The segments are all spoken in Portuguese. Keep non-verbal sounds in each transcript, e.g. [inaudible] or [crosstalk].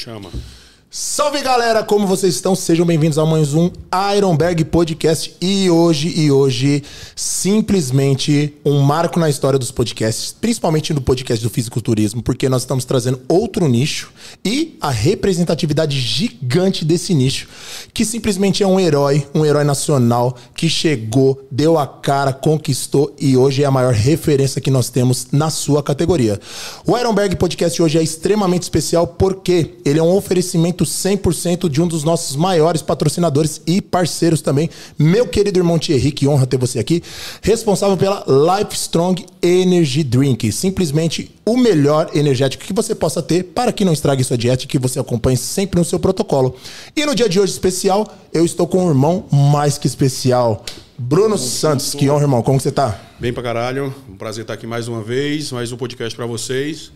Chama. Salve galera, como vocês estão? Sejam bem-vindos a mais um Ironberg Podcast. E hoje, e hoje, simplesmente um marco na história dos podcasts, principalmente no podcast do fisiculturismo, porque nós estamos trazendo outro nicho e a representatividade gigante desse nicho, que simplesmente é um herói, um herói nacional que chegou, deu a cara, conquistou e hoje é a maior referência que nós temos na sua categoria. O Ironberg Podcast hoje é extremamente especial porque ele é um oferecimento 100% de um dos nossos maiores patrocinadores e parceiros também, meu querido irmão Thierry, que honra ter você aqui, responsável pela Life Strong Energy Drink, simplesmente o melhor energético que você possa ter para que não estrague sua dieta e que você acompanhe sempre no seu protocolo. E no dia de hoje especial, eu estou com um irmão mais que especial, Bruno Santos. Que honra, irmão. Como você tá? Bem pra caralho. Um prazer estar aqui mais uma vez, mais um podcast para vocês.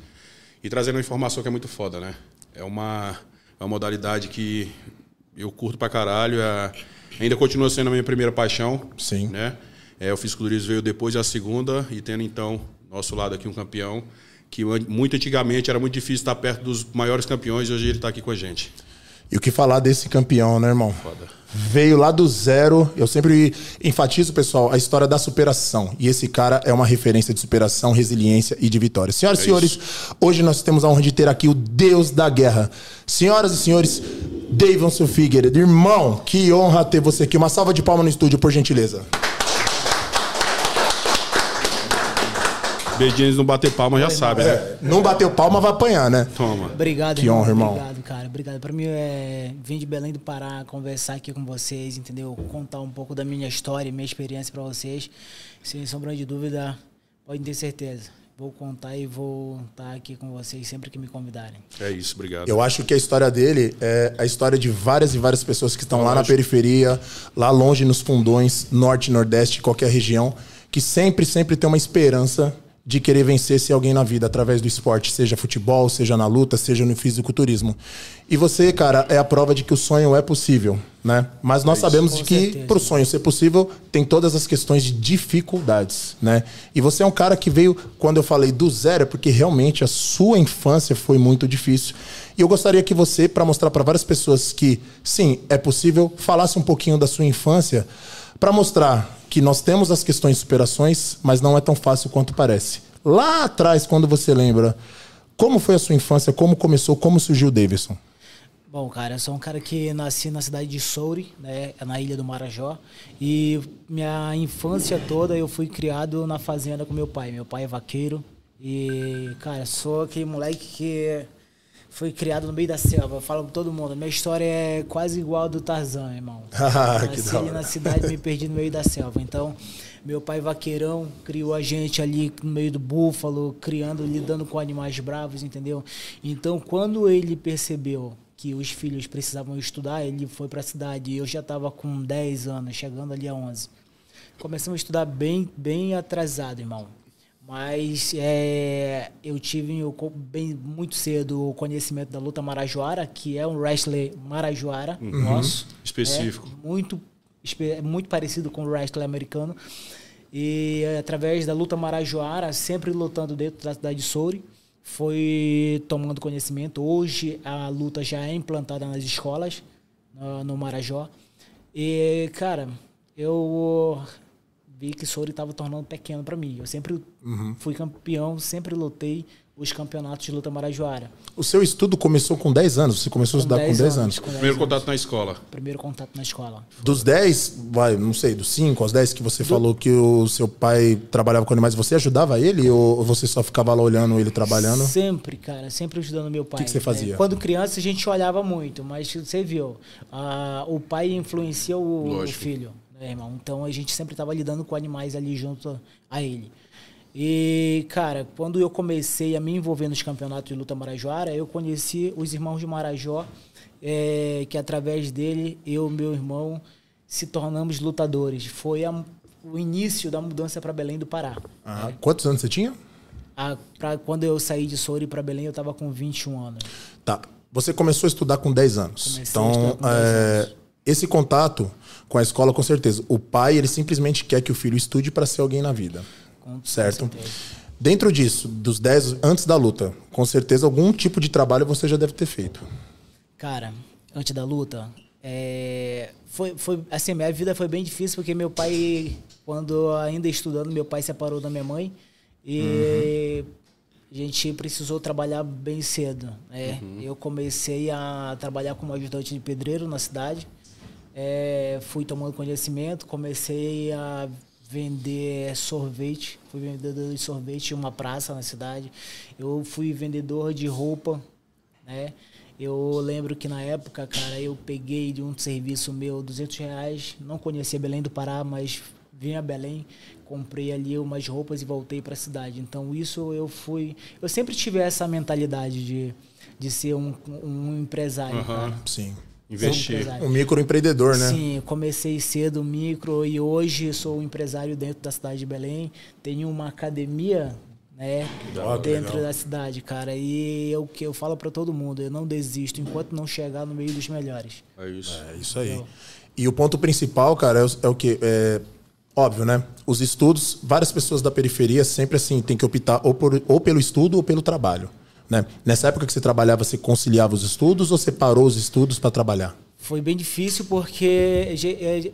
E trazendo uma informação que é muito foda, né? É uma uma modalidade que eu curto pra caralho. É, ainda continua sendo a minha primeira paixão. Sim. Né? É, o fisiculturismo veio depois da segunda e tendo então nosso lado aqui um campeão que muito antigamente era muito difícil estar perto dos maiores campeões e hoje ele está aqui com a gente. E o que falar desse campeão, né, irmão? Foda. Veio lá do zero. Eu sempre enfatizo, pessoal, a história da superação. E esse cara é uma referência de superação, resiliência e de vitória. Senhoras e é senhores, hoje nós temos a honra de ter aqui o Deus da Guerra. Senhoras e senhores, Davidson Figueiredo. Irmão, que honra ter você aqui. Uma salva de palmas no estúdio, por gentileza. Beijinhos não bater palma já sabe, né? É, não bateu palma, vai apanhar, né? Toma. Obrigado, Que honra, irmão. Obrigado, cara. Obrigado. Pra mim é vir de Belém do Pará, conversar aqui com vocês, entendeu? Contar um pouco da minha história, minha experiência pra vocês. Sem sombra de dúvida, podem ter certeza. Vou contar e vou estar aqui com vocês sempre que me convidarem. É isso, obrigado. Eu acho que a história dele é a história de várias e várias pessoas que estão lá na periferia, lá longe nos fundões, norte, nordeste, qualquer região, que sempre, sempre tem uma esperança de querer vencer se alguém na vida através do esporte, seja futebol, seja na luta, seja no fisiculturismo. E você, cara, é a prova de que o sonho é possível, né? Mas nós é sabemos de que para o sonho ser possível tem todas as questões de dificuldades, né? E você é um cara que veio quando eu falei do zero, é porque realmente a sua infância foi muito difícil. E eu gostaria que você, para mostrar para várias pessoas que sim, é possível, falasse um pouquinho da sua infância para mostrar que nós temos as questões de superações, mas não é tão fácil quanto parece. Lá atrás, quando você lembra, como foi a sua infância, como começou, como surgiu o Davidson? Bom, cara, eu sou um cara que nasci na cidade de Souri, né, na ilha do Marajó, e minha infância toda eu fui criado na fazenda com meu pai. Meu pai é vaqueiro e, cara, sou aquele moleque que foi criado no meio da selva. Eu falo pra todo mundo, minha história é quase igual a do Tarzan, irmão. [laughs] Ah, Nasci ali na cidade, me perdi no meio da selva. Então, meu pai vaqueirão criou a gente ali no meio do búfalo, criando, lidando com animais bravos, entendeu? Então, quando ele percebeu que os filhos precisavam estudar, ele foi para a cidade. Eu já estava com 10 anos, chegando ali a 11. Começamos a estudar bem, bem atrasado, irmão. Mas é, eu tive eu, bem, muito cedo o conhecimento da luta marajoara, que é um wrestler marajoara uhum. nosso. Específico. É, muito, muito parecido com o wrestler americano. E através da luta marajoara, sempre lutando dentro da cidade de Souri, foi tomando conhecimento. Hoje a luta já é implantada nas escolas, no, no Marajó. E, cara, eu vi que Souri estava tornando pequeno para mim. Eu sempre uhum. fui campeão, sempre lutei os campeonatos de luta marajoara. O seu estudo começou com 10 anos? Você começou a estudar com 10 anos? anos. Com 10 Primeiro anos. contato na escola? Primeiro contato na escola. Dos 10, vai, não sei, dos 5 aos 10 que você Do... falou que o seu pai trabalhava com animais, você ajudava ele ou você só ficava lá olhando ele trabalhando? Sempre, cara, sempre ajudando meu pai. O que, que, você fazia? É, quando criança a gente olhava muito, mas você viu, a, o pai influencia o, o filho né, irmão? Então a gente sempre estava lidando com animais ali junto a ele. E, cara, quando eu comecei a me envolver nos campeonatos de luta marajoara, eu conheci os irmãos de Marajó, é, que através dele, eu e meu irmão se tornamos lutadores. Foi a, o início da mudança para Belém do Pará. Ah, né? Quantos anos você tinha? A, pra, quando eu saí de Souri para Belém, eu estava com 21 anos. Tá. Você começou a estudar com 10 anos. Comecei então, 10 é, anos. Esse contato com a escola, com certeza. O pai, ele simplesmente quer que o filho estude para ser alguém na vida. Com certo? Dentro disso, dos 10 antes da luta, com certeza algum tipo de trabalho você já deve ter feito. Cara, antes da luta, é, foi, foi assim, minha vida foi bem difícil porque meu pai, quando ainda estudando, meu pai separou da minha mãe e uhum. a gente precisou trabalhar bem cedo. Né? Uhum. Eu comecei a trabalhar como ajudante de pedreiro na cidade, é, fui tomando conhecimento, comecei a vender sorvete, fui vendedor de sorvete em uma praça na cidade. Eu fui vendedor de roupa, né? Eu lembro que na época, cara, eu peguei de um serviço meu 200 reais, não conhecia Belém do Pará, mas vim a Belém, comprei ali umas roupas e voltei para a cidade. Então isso eu fui, eu sempre tive essa mentalidade de, de ser um, um empresário, uhum. Sim. Investir. Um, um microempreendedor, né? Sim, comecei cedo micro e hoje sou um empresário dentro da cidade de Belém. Tenho uma academia né? Ah, dentro legal. da cidade, cara. E é o que eu falo para todo mundo, eu não desisto enquanto não chegar no meio dos melhores. É isso. É isso aí. Então, e o ponto principal, cara, é o, é o que é óbvio, né? Os estudos, várias pessoas da periferia sempre assim tem que optar ou, por, ou pelo estudo ou pelo trabalho, né? Nessa época que você trabalhava, você conciliava os estudos ou você parou os estudos para trabalhar? Foi bem difícil porque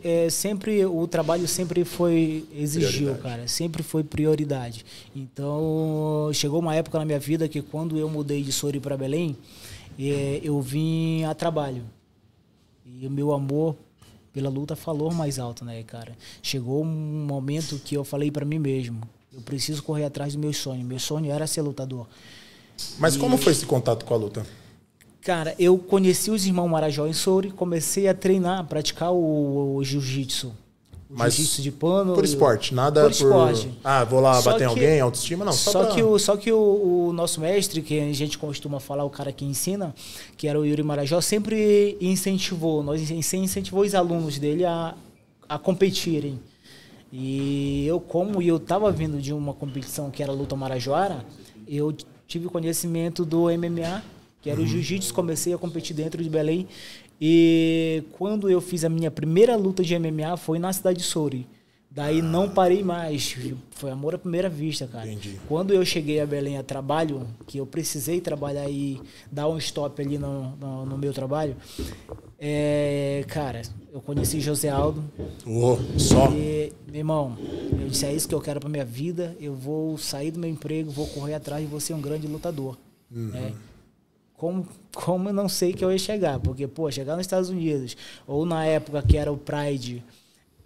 é, é, sempre o trabalho sempre foi exigiu, cara, sempre foi prioridade. Então chegou uma época na minha vida que quando eu mudei de Sori para Belém, é, eu vim a trabalho e o meu amor pela luta falou mais alto, né, cara? Chegou um momento que eu falei para mim mesmo, eu preciso correr atrás do meu sonho. Meu sonho era ser lutador. Mas e... como foi esse contato com a luta? Cara, eu conheci os irmãos Marajó em Souri, comecei a treinar, a praticar o, o jiu-jitsu. Mas jiu-jitsu de pano. Por esporte, nada por. esporte. Ah, vou lá só bater que, alguém, autoestima, não. Só, só pra... que, o, só que o, o, nosso mestre, que a gente costuma falar, o cara que ensina, que era o Yuri Marajó, sempre incentivou, nós incentivou os alunos dele a, a competirem. E eu, como eu estava vindo de uma competição que era luta marajoara, eu tive conhecimento do MMA que era o jiu-jitsu. Comecei a competir dentro de Belém. E quando eu fiz a minha primeira luta de MMA foi na cidade de Souri. Daí ah. não parei mais. Foi amor à primeira vista, cara. Entendi. Quando eu cheguei a Belém a trabalho, que eu precisei trabalhar e dar um stop ali no, no, no meu trabalho, é, cara, eu conheci José Aldo. Oh, só. E, meu irmão, eu disse: é isso que eu quero pra minha vida. Eu vou sair do meu emprego, vou correr atrás e vou ser um grande lutador. Uhum. É, como, como eu não sei que eu ia chegar. Porque, pô, chegar nos Estados Unidos, ou na época que era o Pride,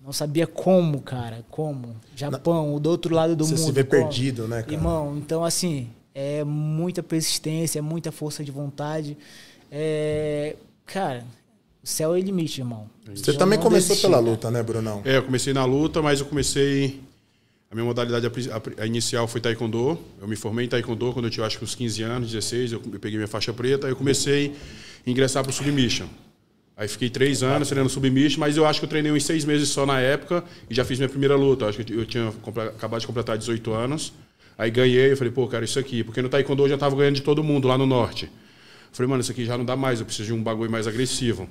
não sabia como, cara, como. Japão, o do outro lado do Você mundo. Você se vê como. perdido, né, cara? Irmão, então, assim, é muita persistência, é muita força de vontade. É, cara, o céu é o limite, irmão. Você eu também começou desisti, pela luta, né, Brunão? É, eu comecei na luta, mas eu comecei a minha modalidade a, a, inicial foi taekwondo. Eu me formei em taekwondo quando eu tinha acho que uns 15 anos, 16. Eu, eu peguei minha faixa preta. Aí eu comecei a ingressar para o submission. Aí fiquei três anos treinando submission, mas eu acho que eu treinei uns seis meses só na época e já fiz minha primeira luta. Eu acho que eu tinha acabado de completar 18 anos. Aí ganhei, eu falei, pô, cara, isso aqui. Porque no taekwondo eu já estava ganhando de todo mundo lá no norte. Eu falei, mano, isso aqui já não dá mais, eu preciso de um bagulho mais agressivo.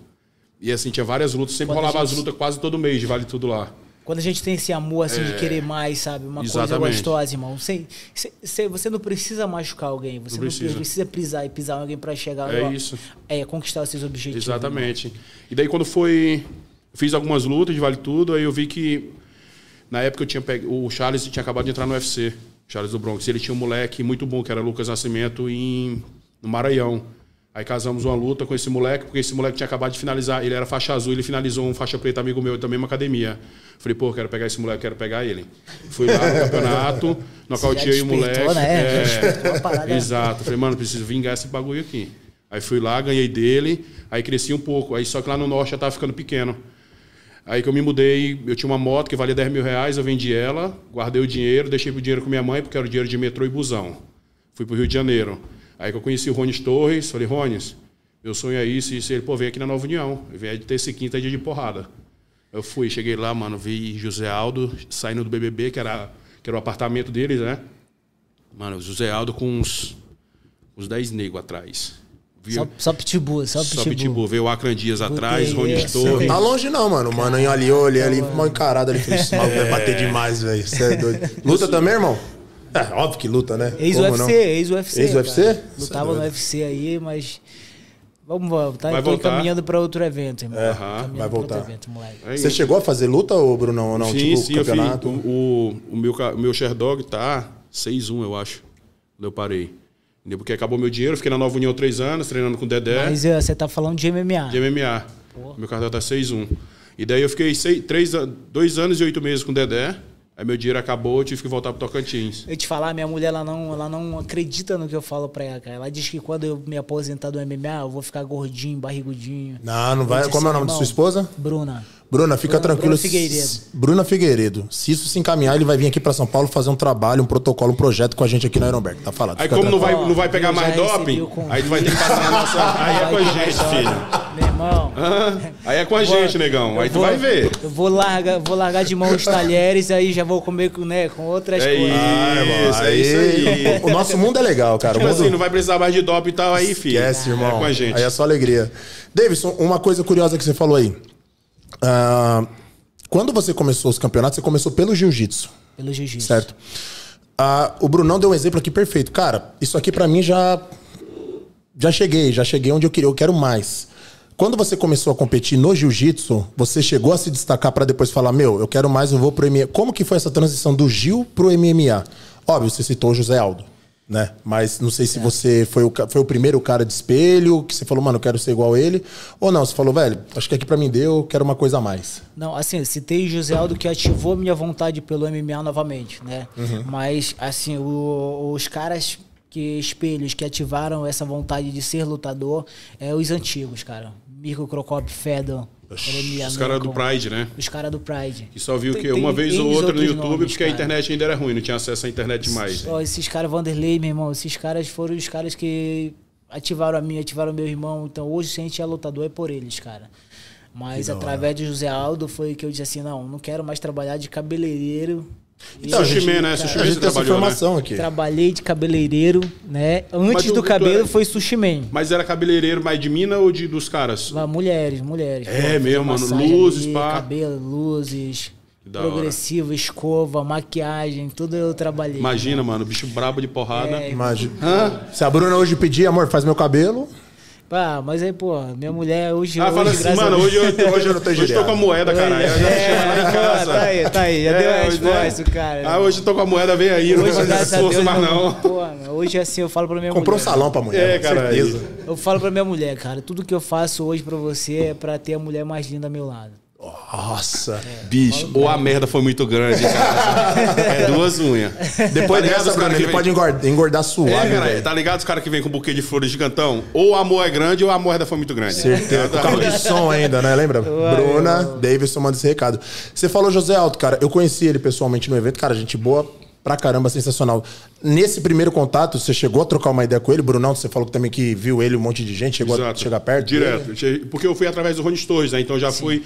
E assim, tinha várias lutas, sempre Quando rolava gente... as lutas quase todo mês, de vale tudo lá. Quando a gente tem esse amor, assim, é, de querer mais, sabe? Uma exatamente. coisa gostosa, irmão. Você, você, você não precisa machucar alguém. Você não precisa, não precisa pisar e pisar alguém para chegar... É isso. É, conquistar os seus objetivos. Exatamente. Irmão. E daí, quando foi... Fiz algumas lutas de Vale Tudo, aí eu vi que... Na época, eu tinha pego, o Charles tinha acabado de entrar no UFC. Charles do Bronx. Ele tinha um moleque muito bom, que era Lucas Nascimento, em, no Maranhão. Aí casamos uma luta com esse moleque, porque esse moleque tinha acabado de finalizar. Ele era faixa azul, ele finalizou um faixa preta amigo meu da mesma academia. Falei, pô, quero pegar esse moleque, quero pegar ele. Fui lá no campeonato, [laughs] nocauteei o moleque. Né? É, [laughs] exato. Falei, mano, preciso vingar esse bagulho aqui. Aí fui lá, ganhei dele, aí cresci um pouco. Aí só que lá no norte já tava ficando pequeno. Aí que eu me mudei, eu tinha uma moto que valia 10 mil reais, eu vendi ela, guardei o dinheiro, deixei o dinheiro com minha mãe, porque era o dinheiro de metrô e busão. Fui pro Rio de Janeiro. Aí que eu conheci o Rones Torres, falei, Rones, meu sonho é isso, e isso. Ele, pô, vem aqui na Nova União. Vem de terça e quinta dia de porrada. Eu fui, cheguei lá, mano, vi José Aldo saindo do BBB, que era, que era o apartamento deles, né? Mano, José Aldo com uns, uns 10 negros atrás. Viu? Só, só pitbull, só pitbull. Só pitbull. Veio o Acran Dias atrás, Rony Torres. Tá longe não, mano. O mano ali, eu olhei ali, mal encarado ali. Falei, esse maluco vai bater demais, velho. Você é doido. Luta também, irmão? É, óbvio que luta, né? Ex-UFC, ex-UFC. Ex-UFC? Lutava no UFC aí, mas Vamos voltar. Vai voltar. caminhando pra outro evento, irmão. É, vai pra outro voltar. evento, moleque. É Você chegou a fazer luta, ô Brunão, ou não? sim, tipo, sim, eu fiz. campeonato? O, o, o meu, o meu Sherdog tá 6-1, eu acho. Quando eu parei. Porque acabou meu dinheiro, fiquei na Nova União três anos, treinando com o Dedé. Mas eh, você tá falando de MMA. de MMA. Meu cartão tá 6-1. E daí eu fiquei seis, três, dois anos e oito meses com o Dedé. Aí meu dinheiro acabou, eu tive que voltar pro Tocantins. Eu te falar, minha mulher ela não, ela não acredita no que eu falo pra ela, cara. Ela diz que quando eu me aposentar do MMA, eu vou ficar gordinho, barrigudinho. Não, não vai. Disse, Como é o nome da irmão, sua esposa? Bruna. Bruna, fica Bruna- tranquilo. Bruna Figueiredo. Bruna Figueiredo. Se isso se encaminhar, ele vai vir aqui pra São Paulo fazer um trabalho, um protocolo, um projeto com a gente aqui na Ironberg. Tá falado. Aí fica como não vai, não vai pegar mais doping, aí tu vai ter que passar na nossa... Aí é com a gente, filho. Irmão. Ah, Aí é com a vou- gente, negão. Aí tu vou- vai ver. Eu vou largar, vou largar de mão os talheres, aí já vou comer com, né, com outras É coisas. Ah, irmão, Isso, é isso aí. O nosso mundo é legal, cara. Tipo mundo... assim, não vai precisar mais de doping e tal, aí, filho. Esquece, irmão. É com a gente. Aí é só alegria. Davidson, uma coisa curiosa que você falou aí. Ah, quando você começou os campeonatos, você começou pelo jiu-jitsu, Pelo jiu-jitsu. certo? Ah, o Brunão deu um exemplo aqui perfeito. Cara, isso aqui pra mim já. Já cheguei, já cheguei onde eu queria, eu quero mais. Quando você começou a competir no jiu-jitsu, você chegou a se destacar pra depois falar: Meu, eu quero mais, eu vou pro MMA. Como que foi essa transição do Gil pro MMA? Óbvio, você citou o José Aldo, né? Mas não sei se você foi o, foi o primeiro cara de espelho, que você falou, mano, eu quero ser igual a ele. Ou não, você falou, velho, acho que aqui pra mim deu, eu quero uma coisa a mais. Não, assim, citei o José Aldo que ativou minha vontade pelo MMA novamente, né? Uhum. Mas, assim, o- os caras que espelhos que ativaram essa vontade de ser lutador é os antigos, cara. Mirko Crocop, Fedor, Os caras do Pride, né? Os caras do Pride. Que só viu o Tem- quê? Uma tem vez ou outra no YouTube, nomes, porque a cara. internet ainda era ruim, não tinha acesso à internet demais. Ó, esses caras, Vanderlei, meu irmão, esses caras foram os caras que ativaram a mim, ativaram o meu irmão. Então hoje, se a gente é lutador, é por eles, cara. Mas através de José Aldo foi que eu disse assim, não, não quero mais trabalhar de cabeleireiro. Então, Sushi Man, né? Sushi A gente tem essa né? informação aqui. Trabalhei de cabeleireiro, né? Antes Mas do cabelo é- foi sushi man. Mas era cabeleireiro mais de mina ou de, dos caras? Mulheres, mulheres. É fazer mesmo, mano. Luzes, pá. Cabelo, luzes, Que da hora. progressivo, escova, maquiagem, tudo eu trabalhei. Imagina, mano, bicho brabo de porrada. É, Imagina. Se a Bruna hoje pedir, amor, faz meu cabelo. Pá, mas aí, pô, minha mulher hoje. Ah, hoje, fala assim, mano, hoje eu, hoje eu, tô hoje tô com a moeda, caralho. Eu já chego lá em [laughs] casa. Tá aí, tá aí. Já deu a É, hoje, resposta, né? cara. Ah, hoje eu tô com a moeda, vem aí, não Hoje, fazer graças a esforço Deus, mais não. Pô, hoje assim eu falo pra minha Comprou um mulher. salão pra mulher, É, cara, certeza. Eu falo pra minha mulher, cara, tudo que eu faço hoje pra você é pra ter a mulher mais linda ao meu lado. Nossa. Bicho, ou a merda foi muito grande, cara. [laughs] É duas unhas. Depois Tá dessa, cara que ele vem- pode engordar, engordar suave, É, cara, tá ligado os caras que vêm com um buquê de flores gigantão? Ou o amor é grande ou a moeda foi muito grande. Certeza. Com carro de som ainda, né? Lembra? [laughs] Bruna, Davidson manda esse recado. Você falou José Alto, cara. Eu conheci ele pessoalmente no evento. Cara, gente boa pra caramba, sensacional. Nesse primeiro contato, você chegou a trocar uma ideia com ele, Brunão? Você falou também que viu ele, um monte de gente, chegou a Exato. chegar perto? Direto. dele? Eu Porque eu fui através do Rony Torres, né? Então já fui.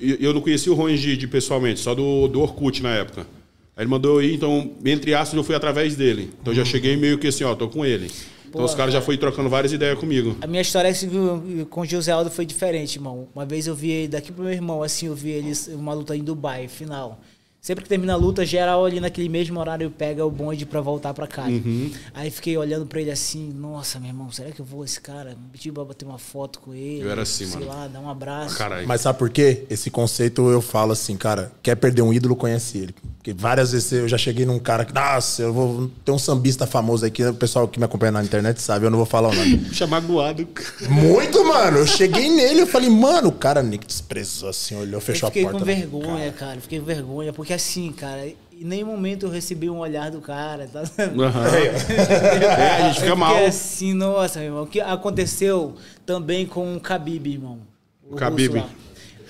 Eu não conhecia o Rony de, de pessoalmente, só do, do Orkut na época. Aí ele mandou eu ir, então, entre aspas, eu fui através dele. Então Uhum. já cheguei meio que assim, ó, tô com ele. Então os caras já foram trocando várias ideias comigo. A minha história assim, com o José Aldo foi diferente, irmão. Uma vez eu vi ele daqui pro meu irmão, assim, eu vi ele uma luta em Dubai, final. Sempre que termina a luta, geral ali naquele mesmo horário pega o bonde pra voltar pra casa. Uhum. Aí fiquei olhando pra ele assim, nossa, meu irmão, será que eu vou esse cara? Pedi pra bater uma foto com ele. Eu era assim, sei mano. lá, dar um abraço. Caralho. Mas sabe por quê? Esse conceito eu falo assim, cara, quer perder um ídolo, conhece ele. Porque várias vezes eu já cheguei num cara que, nossa, eu vou. Tem um sambista famoso aqui, o pessoal que me acompanha na internet sabe, eu não vou falar o nome. [laughs] Puxa, magoado. Muito, mano. Eu cheguei nele, eu falei, mano, o cara nem que desprezou assim, olhou, Eu fechou fiquei a porta. com vergonha, cara. Fiquei com vergonha, porque assim, cara, em nenhum momento eu recebi um olhar do cara, tá? Aham. [laughs] É, a gente fica Eu mal. fiquei assim, nossa, meu irmão. O que aconteceu também com o Khabib, irmão. O Khabib. russo lá.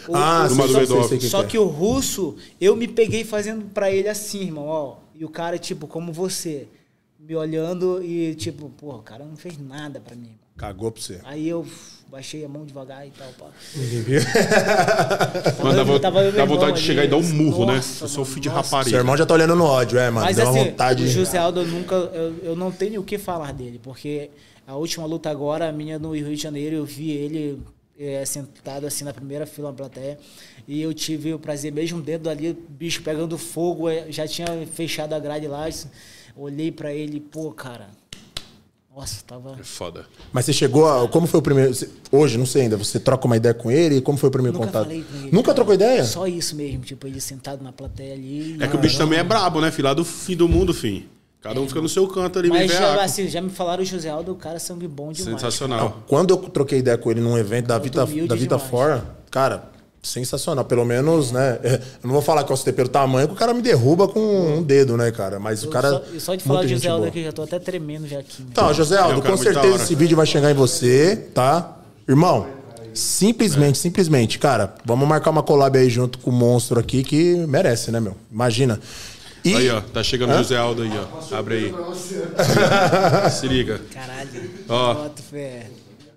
O- Ah, o- sei, sei, que só que é. que o russo, eu me peguei fazendo pra ele assim, irmão, ó. E o cara, tipo, como você, me olhando e, tipo, pô, o cara não fez nada pra mim. Cagou pra você. Aí eu baixei a mão devagar e tal, pá. Ninguém viu? Mano, dá, vo- dá vontade irmão de chegar e ali. dar um murro, né? Nossa, Eu sou filho de nossa. Seu rapariga. irmão já tá olhando no ódio, é, mano. Mas Deu uma assim, vontade. o José Aldo eu nunca. Eu, eu não tenho o que falar dele, porque a última luta agora, a minha no Rio de Janeiro, eu vi ele é, sentado assim na primeira fila na plateia. E eu tive o prazer, mesmo dentro ali, bicho pegando fogo, é, já tinha fechado a grade lá. assim, Olhei pra ele, pô, cara. Nossa, tava. É foda. Mas você chegou a. Como foi o primeiro. hoje, não sei ainda. Você troca uma ideia com ele? Como foi o primeiro Nunca contato? falei com ele. Nunca cara. trocou ideia? Só isso mesmo, tipo, ele sentado na plateia ali. É que o bicho também é brabo, né, filho? Lá do fim do mundo, fim. Cada um fica no seu canto ali, Mas já, assim, já me falaram o José Aldo, o cara é sangue bom demais. Sensacional. Quando eu troquei ideia com ele num evento da Muito Vita, da Vita demais. For, cara, sensacional. Pelo menos, né? é, Eu não vou falar que eu citei pelo tamanho, que o cara me derruba com um dedo, né, cara? Mas o cara. só, só de falar o José Aldo aqui, eu já tô até tremendo já aqui. né? Então, José É Aldo, cara com certeza esse vídeo vai chegar em você, tá? Irmão, simplesmente, simplesmente, cara, vamos marcar uma collab aí junto com o monstro aqui que merece, né, meu? Imagina. E Aí, ó. Tá chegando o? José Aldo aí, ó. Abre aí. [laughs] Se liga. Caralho. Ó.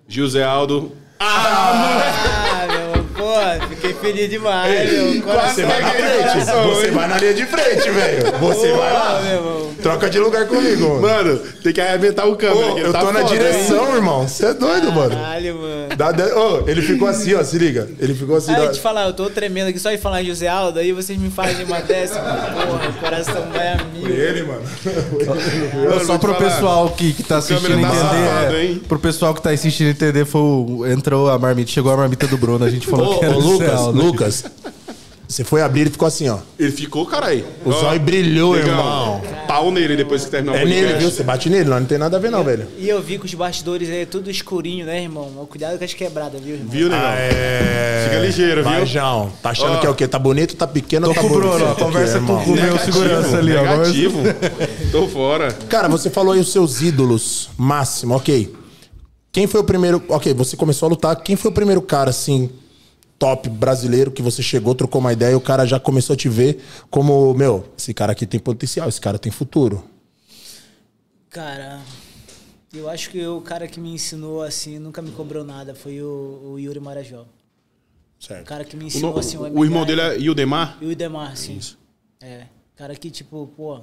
José Aldo. Ah, meu, pô, fiquei feliz demais, meu. você vai na frente, você vai na linha de frente, velho. Você vai lá. meu irmão. Troca de lugar comigo, mano. Mano, tem que arrebentar o câmera. Ô, que eu tá tô na foda, direção, irmão. Você é doido, mano. Caralho, mano. De- Ô, ele ficou assim, ó, se liga. Ele ficou assim. Dá- eu te falar, eu tô tremendo aqui só de falar em José Aldo, aí vocês me fazem uma dessa, porra, o coração vai a mil. Ele, mano. Mano, Só vou te pro falar. pessoal que, que tá assistindo tá entender. safado, é, hein? pro pessoal que tá assistindo entender, foi o- entrou a marmita, chegou a marmita do Bruno, a gente falou Ô, que era ô, o Lucas, céu, né? Lucas. Você foi abrir e ficou assim, ó. Ele ficou, caralho. O zóio brilhou, irmão. Pau nele depois que terminar o É podcast. nele, viu? Você bate nele, não, não tem nada a ver, não, velho. E eu vi que os bastidores é tudo escurinho, né, irmão? Cuidado com as quebradas, viu, irmão? Viu, negão? É. Fica ligeiro, viu? Vai, João. Tá achando Ó. que é o quê? Tá bonito, tá pequeno Tô tá com o bonito? Bruno, conversa com o meu segurança ali, ó. Negativo. Tô fora. Cara, você falou aí os seus ídolos máximo, ok. Quem foi o primeiro. Ok, você começou a lutar. Quem foi o primeiro cara, assim, top brasileiro que você chegou, trocou uma ideia e o cara já começou a te ver como, meu, esse cara aqui tem potencial, esse cara tem futuro. Cara, eu acho que o cara que me ensinou assim, nunca me cobrou nada, foi o, o Yuri Marajó. O Certo. cara que me O, ensinou no- assim, o o irmão dele é Ildemar? O Idemar, sim. É. Cara que, tipo, pô,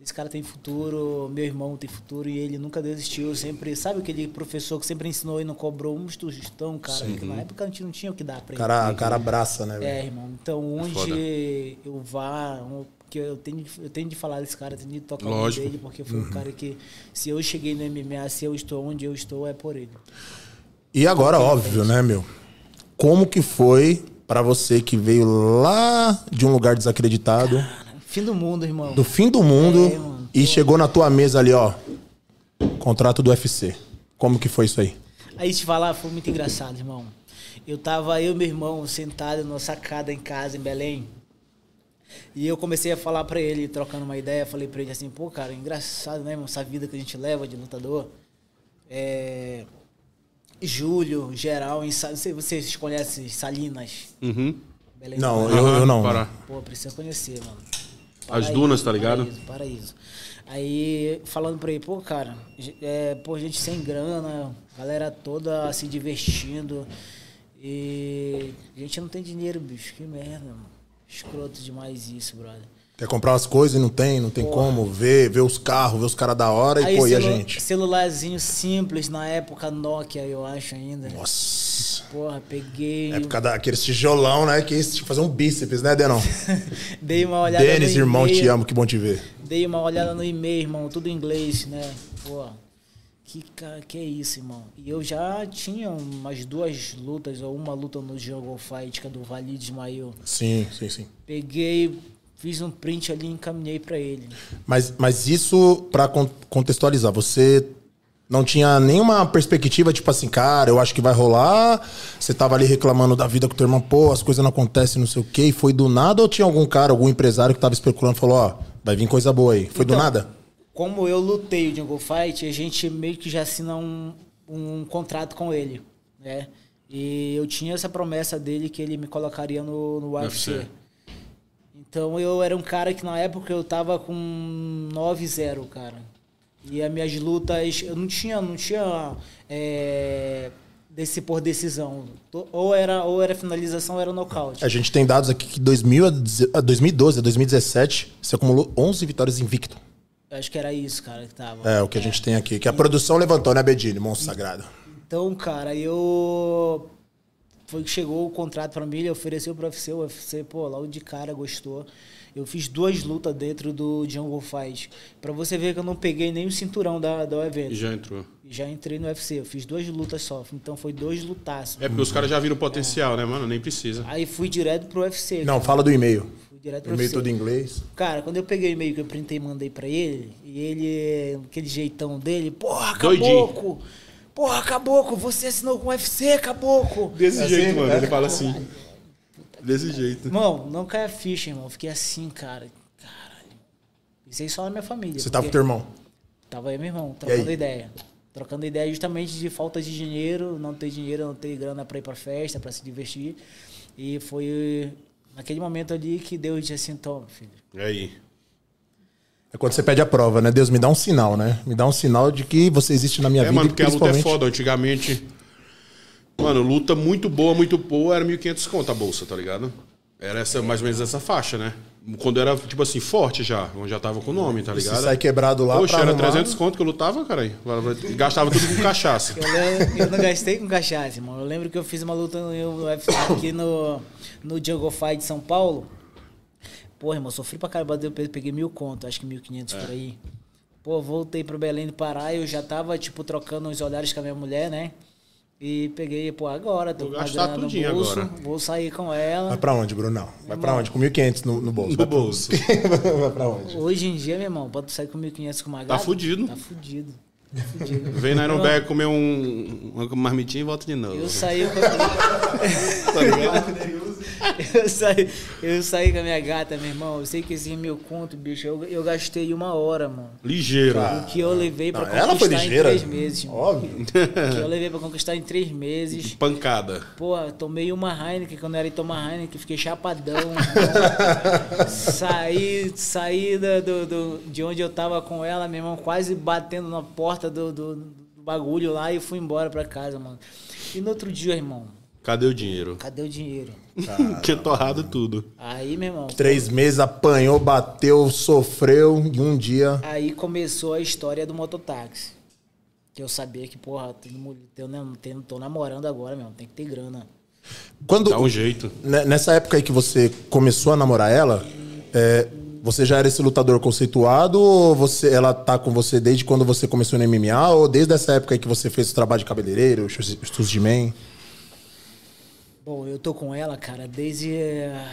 esse cara tem futuro, meu irmão tem futuro e ele nunca desistiu. Sempre, sabe aquele professor que sempre ensinou e não cobrou um tostão, cara? Que na época a gente não tinha o que dar pra ele. cara, o cara abraça, né? É, irmão. Então, onde Foda. eu vá, um- que eu tenho, eu tenho de falar desse cara, tenho de tocar o nome Lógico. dele, porque foi um cara que, se eu cheguei no MMA, se eu estou onde eu estou, é por ele. E agora, óbvio, né, meu? Como que foi pra você que veio lá de um lugar desacreditado, Fim do mundo, irmão. do fim do mundo, É, e chegou na tua mesa ali, ó, contrato do UFC. Como que foi isso aí? Aí te falar, foi muito engraçado, irmão. Eu tava, eu e meu irmão, sentado na sacada em casa, em Belém. E eu comecei a falar pra ele, trocando uma ideia, falei pra ele assim, pô, cara, engraçado, né, irmão, essa vida que a gente leva de lutador. É... Júlio, geral, em vocês conhecem Salinas? Uhum. Belém Não, eu, eu não. Pô, precisa conhecer, mano. As dunas, tá ligado? Paraíso, paraíso. Aí, falando pra ele, pô, cara, é, pô, gente sem grana, galera toda se divertindo. E a gente não tem dinheiro, bicho. Que merda, mano. Escroto demais isso, brother. Quer comprar as coisas e não tem, não tem como. Ver, ver os carros, ver os caras da hora e, pô, e a gente? celularzinho simples, na época Nokia, eu acho ainda. Nossa. Porra, peguei. Época daqueles tijolão, né? Que isso, fazer um bíceps, né, Denão? [laughs] dei uma olhada Denis, no irmão, te amo, que bom te ver. Dei uma olhada no e-mail, irmão, tudo em inglês, né? Pô, que, que é isso, irmão? E eu já tinha umas duas lutas, ou uma luta no Jungle Fight, que é do Vali de Ismael. Sim, sim, sim. Peguei, fiz um print ali e encaminhei pra ele. Mas, mas isso, pra con- contextualizar, você não tinha nenhuma perspectiva, tipo assim, cara, eu acho que vai rolar. Você tava ali reclamando da vida com teu irmão, pô, as coisas não acontecem, não sei o quê, e foi do nada, ou tinha algum cara, algum empresário que tava especulando e falou, ó, vai vir coisa boa aí. Foi do Então, nada? Como eu lutei o Jungle Fight, a gente meio que já assina um, um contrato com ele, né? E eu tinha essa promessa dele que ele me colocaria no, no UFC. UFC. Então eu era um cara que na época eu tava com 9-0, cara. E as minhas lutas, eu não tinha, não tinha é, desse por decisão. Ou era, ou era finalização ou era nocaute. A gente tem dados aqui que 2000 a deze- a 2012 a 2017, você acumulou 11 vitórias invicto. Eu acho que era isso, cara, que tava. É, o que a gente tem aqui. Que a produção levantou, né, Bedini? Monstro sagrado. Então, cara, eu. Foi que chegou o contrato pra mim, ele ofereceu pro UFC, o UFC, pô, logo de cara gostou. Eu fiz duas lutas dentro do Jungle Fight. Pra você ver que eu não peguei nem o cinturão da, do evento. E já entrou. Já entrei no UFC. Eu fiz duas lutas só. Então foi dois lutaços. É porque os caras já viram o potencial, né, mano? Nem precisa. Aí fui direto pro UFC. Não, cara. fala do e-mail. Fui direto pro E-mail UFC. todo em inglês. Cara, quando eu peguei o e-mail que eu printei e mandei pra ele, e ele, aquele jeitão dele, porra, Doidinho. Porra, caboclo, você assinou com o UFC, caboclo! Desse Assim, jeito, mano. é? Ele fala assim. Desse jeito. Irmão, não cai a ficha, irmão. Fiquei assim, cara. Caralho. Pensei só na minha família. Você tava com teu irmão. Tava aí, meu irmão, trocando ideia. Trocando ideia justamente de falta de dinheiro, não ter dinheiro, não ter grana pra ir pra festa, pra se divertir. E foi naquele momento ali que Deus disse assim, toma, filho. E aí? É quando você pede a prova, né? Deus me dá um sinal, né? Me dá um sinal de que você existe na minha É, vida. mano, e porque a luta é principalmente- foda. Antigamente, mano, luta muito boa, muito boa, era 1.500 conto a bolsa, tá ligado? Era essa, mais ou menos essa faixa, né? Quando era, tipo assim, forte já, onde já tava com o nome, tá ligado? sai quebrado lá Poxa, pra era arrumar- 300 conto que eu lutava, caralho. Gastava tudo com cachaça. Eu, eu não gastei com cachaça, irmão. Eu lembro que eu fiz uma luta no UFC aqui no, no Jungle Fight de São Paulo. Porra, irmão, sofri pra caramba, eu peguei mil conto, acho que 1.500 por aí. Pô, voltei pro Belém do Pará e eu já tava, tipo, trocando uns olhares com a minha mulher, né? E peguei, pô, agora, tô Vou gastar tudinho bolso, agora. vou sair com ela. Vai pra onde, Brunão? Vai pra onde? Com 1.500 no, no bolso. No Vai pra- bolso. [laughs] Vai pra onde? Hoje em dia, meu irmão, tu sair com 1.500 com uma gata... fudido. Tá fudido. [laughs] Tá fudido. Vem na Iron Bag comer um, uma marmitinha e volta de novo. Eu saí com... [laughs] Tá ligado? Eu, saí, eu saí com a minha gata, meu irmão. Eu sei que esses mil conto, bicho, eu, eu gastei uma hora, mano. Ligeiro. O que eu levei pra Não, ela foi conquistar em ligeira. três meses. mano. Óbvio. O que eu levei pra conquistar em três meses. Pancada. Pô, tomei uma Heineken, quando era em tomar Heineken, fiquei chapadão. [laughs] saí saí do, do- de onde eu tava com ela, meu irmão, quase batendo na porta do, do- do bagulho lá e fui embora pra casa, mano. E no outro dia, irmão, Cadê o dinheiro? cadê o dinheiro? Tinha torrado tudo. Aí, meu irmão, Três meses, apanhou, bateu, sofreu. E um dia. Aí começou a história do mototáxi. Que eu sabia que, porra, tô, tô, tô, tô namorando agora, meu, tem que ter grana. Quando, Dá um jeito. Ne- Nessa época aí que você começou a namorar ela, é, você já era esse lutador conceituado ou você, ela tá com você desde quando você começou no MMA ou desde essa época aí que você fez o trabalho de cabeleireiro, Shoes de Man? Bom, eu tô com ela, cara, desde eh,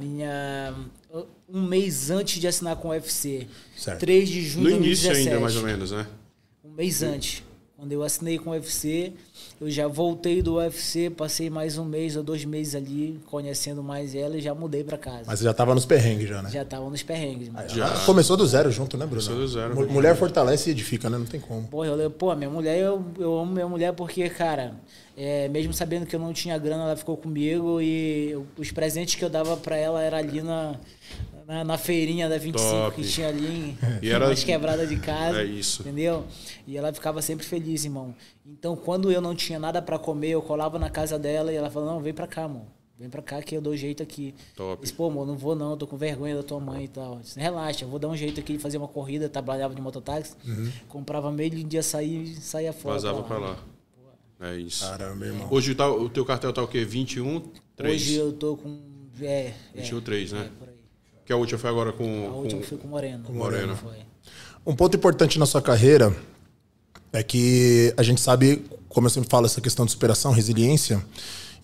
minha. Um mês antes de assinar com o UFC. Certo. 3 de junho No de início 2017. ainda, mais ou menos, né? Um mês antes. Quando eu assinei com o UFC, eu já voltei do UFC, passei mais um mês ou dois meses ali, conhecendo mais ela e já mudei pra casa. Mas você já tava nos perrengues já, né? Já tava nos perrengues, mano. Já. Começou do zero junto, né, Bruno? Começou do zero. Mu- Mulher fortalece e edifica, né? Não tem como. Pô, eu, pô, minha mulher, eu, eu amo minha mulher porque, cara, é, mesmo sabendo que eu não tinha grana, ela ficou comigo e eu- os presentes que eu dava pra ela era ali na, na, na feirinha da 25 Top. que tinha ali em E era- mais quebrada de casa. É isso. Entendeu? E ela ficava sempre feliz, irmão. Então, quando eu não tinha nada pra comer, eu colava na casa dela e ela falava, não, vem pra cá, amor. Vem pra cá que eu dou jeito aqui. Top. Eu disse, pô, amor, não vou não, tô com vergonha da tua mãe e tal. Eu disse, Relaxa, eu vou dar um jeito aqui de fazer uma corrida, trabalhava de mototáxi. Comprava meio de um dia sair saía fora. Vazava pra lá. É isso. Caramba, irmão. Hoje tá, o teu cartel tá o quê? 21, 3. Hoje eu tô com. É, é, 21, 3, né? é, por aí. Que a última foi agora com. A última com- foi com o Moreno. Com Moreno. Foi. Um ponto importante na sua carreira é que a gente sabe, como eu sempre falo, essa questão de superação, resiliência,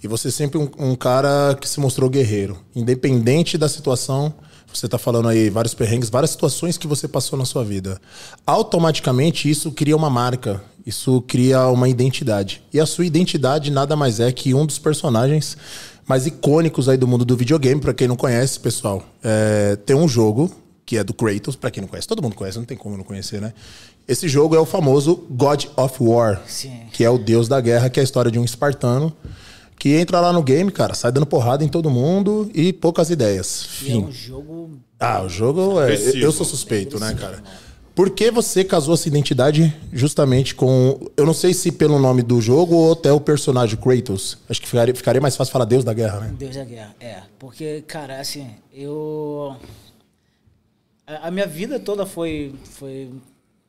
e você é sempre um, um cara que se mostrou guerreiro. Independente da situação, você tá falando aí vários perrengues, várias situações que você passou na sua vida. Automaticamente isso cria uma marca, isso cria uma identidade. E a sua identidade nada mais é que um dos personagens mais icônicos aí do mundo do videogame, pra quem não conhece, pessoal. É, tem um jogo que é do Kratos, pra quem não conhece, todo mundo conhece, não tem como não conhecer, né? Esse jogo é o famoso God of War, Sim. que é o deus da guerra, que é a história de um espartano que entra lá no game, cara, sai dando porrada em todo mundo e poucas ideias. E é Fim. um jogo. Ah, o jogo é. Eu sou suspeito, né, cara? Por que você casou essa identidade justamente com. Eu não sei se pelo nome do jogo ou até o personagem Kratos. Acho que ficaria, ficaria mais fácil falar Deus da Guerra, né? Deus da guerra. É. Porque, cara, assim, eu. A, a minha vida toda foi, foi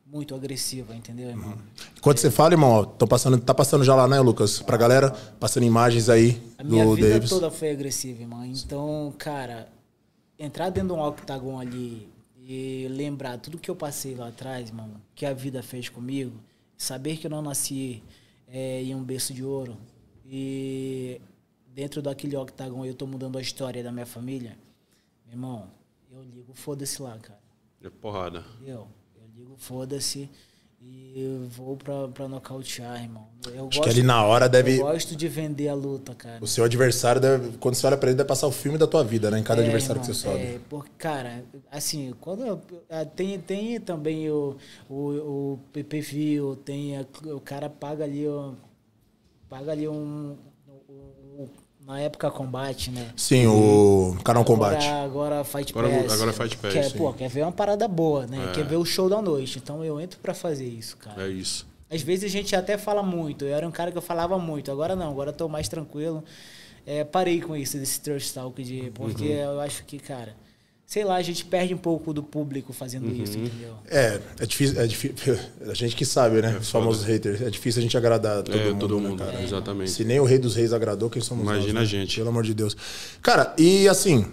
muito agressiva, entendeu, irmão? Enquanto você fala, irmão, ó, tô passando, tá passando já lá, né, Lucas? Pra galera, passando imagens aí A minha do vida Davis. toda foi agressiva, irmão. Então, cara, entrar dentro de um octagon ali e lembrar tudo que eu passei lá atrás, mano, que a vida fez comigo, saber que eu não nasci é, em um berço de ouro e dentro daquele octagon eu tô mudando a história da minha família, irmão, eu ligo foda-se lá, cara. É porrada. Entendeu? Eu ligo foda-se e vou pra, pra nocautear, irmão. Eu Acho que ali na hora deve. eu gosto de vender a luta, cara. O seu adversário, deve, quando você olha pra ele, deve passar o filme da tua vida, né? Em cada É, adversário irmão, que você sobe. É, porque, cara, assim, quando eu- ah, tem, tem também o, o, o PPV, tem a- o cara paga ali, ó, paga ali um- na época combate, né? Sim, o canal Combate. Agora, agora Fight Agora- Pass. agora Fight Pass, Quer, sim. pô, quer ver uma parada boa, né? É. Quer ver o show da noite. Então eu entro pra fazer isso, cara. É isso. Às vezes a gente até fala muito. Eu era um cara que eu falava muito. Agora não, agora eu tô mais tranquilo. É, parei com isso, desse trash talk de. Porque Uhum. eu acho que, cara, sei lá, a gente perde um pouco do público fazendo Uhum. isso, entendeu? É, é difícil, é difícil. [laughs] A gente que sabe, né? Os famosos haters. É difícil a gente agradar todo é, mundo. todo né, mundo, cara? exatamente. Se nem o rei dos reis agradou, quem somos nós? Imagina né? a gente. Pelo amor de Deus. Cara, e assim,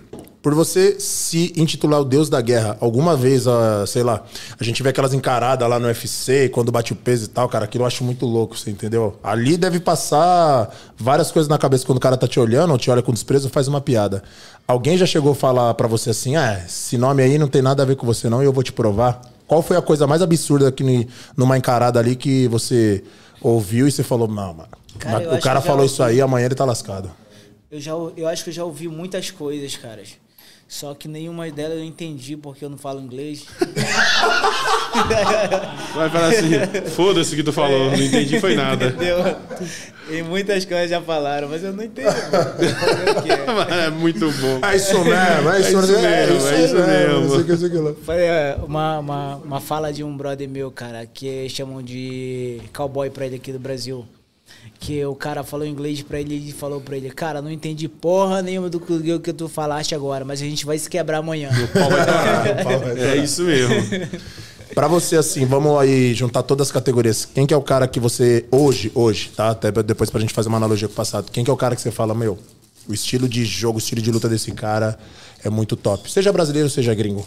por você se intitular o Deus da Guerra, alguma vez, ah, sei lá, a gente vê aquelas encaradas lá no UFC, quando bate o peso e tal, cara, aquilo eu acho muito louco, você entendeu? Ali deve passar várias coisas na cabeça quando o cara tá te olhando, ou te olha com desprezo, faz uma piada. Alguém já chegou a falar pra você assim, ah, esse nome aí não tem nada a ver com você não e eu vou te provar? Qual foi a coisa mais absurda que ni- numa encarada ali que você ouviu e você falou, não, mano, Cara, o cara falou isso ouvi. aí, amanhã ele tá lascado. Eu, já, eu acho que eu já ouvi muitas coisas, caras. Só que nenhuma delas eu entendi porque eu não falo inglês. Vai falar assim, foda-se o que tu falou, não entendi foi nada. Entendeu? E muitas coisas já falaram, mas eu não entendo. [laughs] É muito bom. É isso mesmo, é isso, isso mesmo, mesmo, é isso mesmo. não sei o que, não sei o que lá. Foi é, uma, uma, uma fala de um brother meu, cara, que chamam de cowboy pra ele aqui do Brasil. Que o cara falou inglês pra ele e falou pra ele, cara, não entendi porra nenhuma do que, que tu falaste agora, mas a gente vai se quebrar amanhã. [laughs] É isso mesmo. Pra você, assim, vamos aí juntar todas as categorias. Quem que é o cara que você, hoje, hoje, tá? Até depois pra gente fazer uma analogia com o passado. Quem que é o cara que você fala, meu, o estilo de jogo, o estilo de luta desse cara é muito top. Seja brasileiro, seja gringo.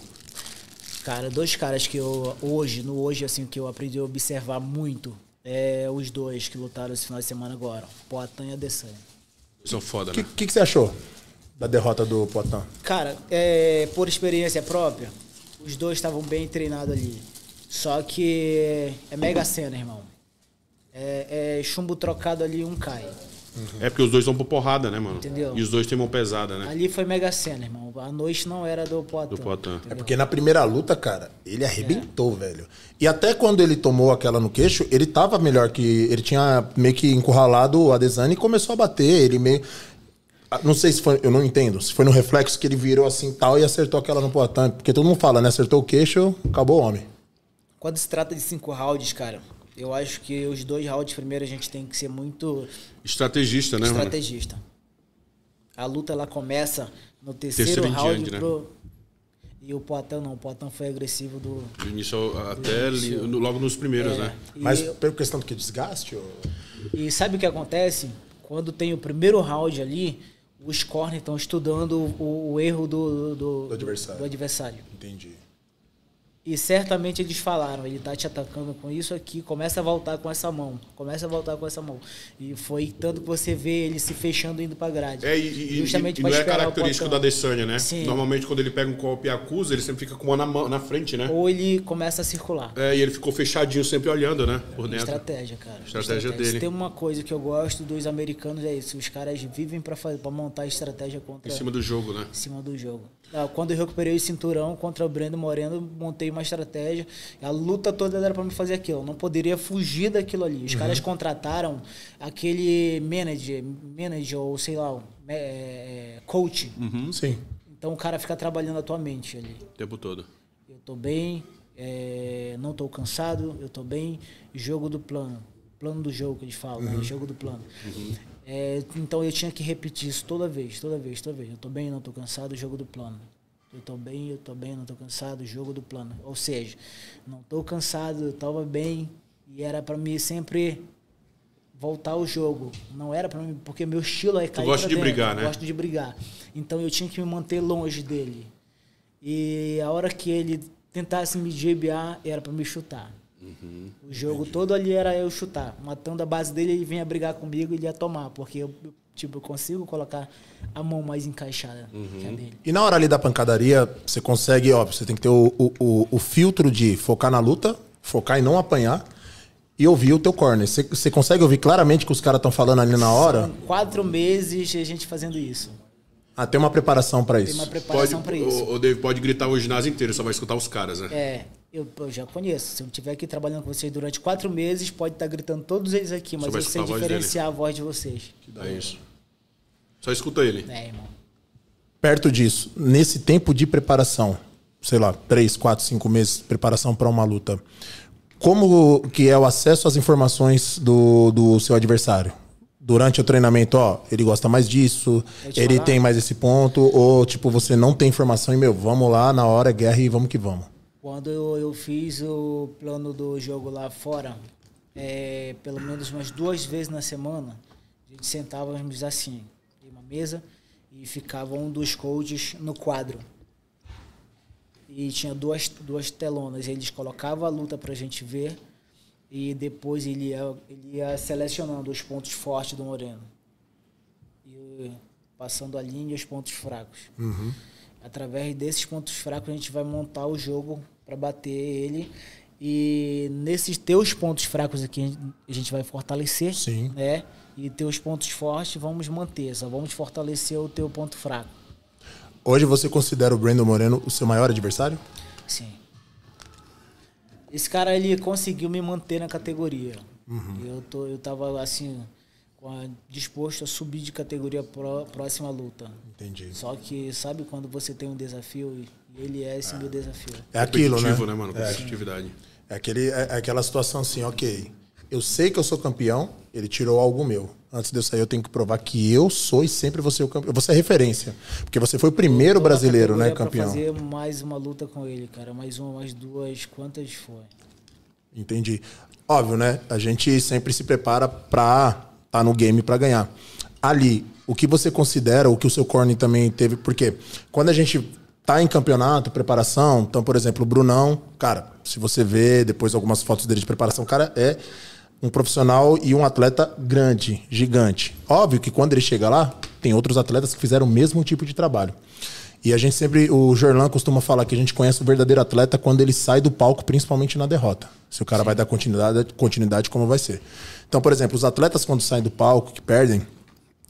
Cara, dois caras que eu hoje, no hoje, assim, que eu aprendi a observar muito, é os dois que lutaram esse final de semana agora, Poatan e Adesanya. São foda, O que, né? que, que você achou da derrota do Poitin? Cara, é, por experiência própria, os dois estavam bem treinados ali. Só que é mega cena, irmão. É, é chumbo trocado ali, um cai. É porque os dois estão por porrada, né, mano? Entendeu? E os dois têm mão pesada, né? Ali foi mega cena, irmão. A noite não era do Poitin. Do Poitin. É porque na primeira luta, cara, ele arrebentou, velho. E até quando ele tomou aquela no queixo, ele tava melhor que. Ele tinha meio que encurralado o Adesanya e começou a bater. Ele meio. Ah, Não sei se foi, eu não entendo. Se foi no reflexo que ele virou assim tal e acertou aquela no Poitin. Porque todo mundo fala, né? Acertou o queixo, acabou o homem. Quando se trata de cinco rounds, cara, eu acho que os dois rounds primeiro a gente tem que ser muito Estrategista, né, mano? estrategista. A luta ela começa no terceiro, Terceiro round diante, né? pro. E o Poitin não, o Poitin foi agressivo do. Do início até ali, no- logo nos primeiros, É, né? Mas por questão do que? Desgaste? Ou... E sabe o que acontece? Quando tem o primeiro round ali, os corners estão estudando o, o erro do, do, Do adversário. do adversário. Entendi. E certamente eles falaram, ele tá te atacando com isso aqui, começa a voltar com essa mão, começa a voltar com essa mão. E foi tanto que você vê ele se fechando e indo pra grade. É, e, e- Justamente e pra não é característico da Adesanya, né? Sim. Normalmente quando ele pega um golpe e acusa, ele sempre fica com uma na, mão- na frente, né? Ou ele começa a circular. É, e ele ficou fechadinho, sempre olhando, né? Por dentro. Estratégia, cara. Estratégia dele. Se tem uma coisa que eu gosto dos americanos é isso. Os caras vivem pra, fazer, pra montar estratégia contra Em cima do jogo, né? em cima do jogo. Ah, Quando eu recuperei o cinturão contra o Breno Moreno, montei uma estratégia. A luta toda era pra me fazer aquilo. Eu não poderia fugir daquilo ali. Os caras contrataram aquele manager, manager ou sei lá, um, é, coach. Sim. Então o cara fica trabalhando a tua mente ali. O tempo todo. Eu tô bem, é, não tô cansado, eu tô bem. Jogo do plano. Plano do jogo que eles falam, né? Jogo do plano. É, então eu tinha que repetir isso toda vez, toda vez, toda vez. Eu tô bem, não tô cansado, jogo do plano. Eu tô bem, eu tô bem, não tô cansado, jogo do plano. Ou seja, não tô cansado, eu tava bem e era pra mim sempre voltar ao jogo. Não era pra mim, porque meu estilo é cair gosta pra de dentro, brigar, eu né? gosto de brigar. Então eu tinha que me manter longe dele. E a hora que ele tentasse me jebear, era pra me chutar. O jogo todo ali era eu chutar. Matando a base dele, ele vinha brigar comigo e ele ia tomar. Porque eu, tipo, eu consigo colocar a mão mais encaixada que a dele. E na hora ali da pancadaria, você consegue, ó, você tem que ter o, o, o- o filtro de focar na luta, focar em não apanhar e ouvir o teu corner. Você, você consegue ouvir claramente o que os caras estão falando ali na hora? São quatro meses a gente fazendo isso. Ah, tem uma preparação pra Tem isso. uma Pode, preparação pra isso. o, o Dave pode gritar o ginásio inteiro, só vai escutar os caras, né? É, eu, eu já conheço. Se eu estiver aqui trabalhando com vocês durante quatro meses, pode estar gritando todos eles aqui, mas eu sei a diferenciar a voz de vocês. Que dá isso. Só escuta ele. É, irmão. Perto disso, nesse tempo de preparação, sei lá, três, quatro, cinco meses de preparação para uma luta, como que é o acesso às informações do, do seu adversário? Durante o treinamento, ó, ele gosta mais disso, ele falar? tem mais esse ponto, ou tipo, você não tem informação e, meu, vamos lá na hora, guerra e vamos que vamos. Quando eu, eu fiz o plano do jogo lá fora, é, pelo menos umas duas vezes na semana, a gente sentávamos assim, em uma mesa, e ficava um dos coaches no quadro. E tinha duas, duas telonas. Eles colocavam a luta pra gente ver e depois ele ia, ele ia selecionando os pontos fortes do Moreno. E passando a linha e os pontos fracos. Através desses pontos fracos a gente vai montar o jogo para bater ele. E nesses teus pontos fracos aqui a gente vai fortalecer, Sim. né? E teus pontos fortes vamos manter, só vamos fortalecer o teu ponto fraco. Hoje você considera o Brandon Moreno o seu maior adversário? Sim. Esse cara ele conseguiu me manter na categoria. Eu tô eu tava assim a- disposto a subir de categoria pró, próxima luta. Entendi. Só que sabe quando você tem um desafio e ele é esse meu desafio. É aquilo, né? Competitivo, né, mano? Competitividade. É, aquele, é, é aquela situação assim, ok. Eu sei que eu sou campeão, ele tirou algo meu. Antes de eu sair, eu tenho que provar que eu sou e sempre vou ser o campeão. Você é referência. Porque você foi o primeiro brasileiro, né, campeão? Pra fazer mais uma luta com ele, cara. Mais uma, mais duas, quantas foi? Entendi. Óbvio, né? A gente sempre se prepara pra estar no game pra ganhar. Ali, o que você considera, o que o seu corner também teve, porque quando a gente tá em campeonato, preparação, então, por exemplo, o Brunão, cara, se você vê depois algumas fotos dele de preparação, cara é um profissional e um atleta grande, gigante. Óbvio que quando ele chega lá, tem outros atletas que fizeram o mesmo tipo de trabalho. E a gente sempre, o Jorlan costuma falar que a gente conhece o verdadeiro atleta quando ele sai do palco, principalmente na derrota. Se o cara vai dar continuidade, continuidade, como vai ser. Então, por exemplo, os atletas quando saem do palco, que perdem,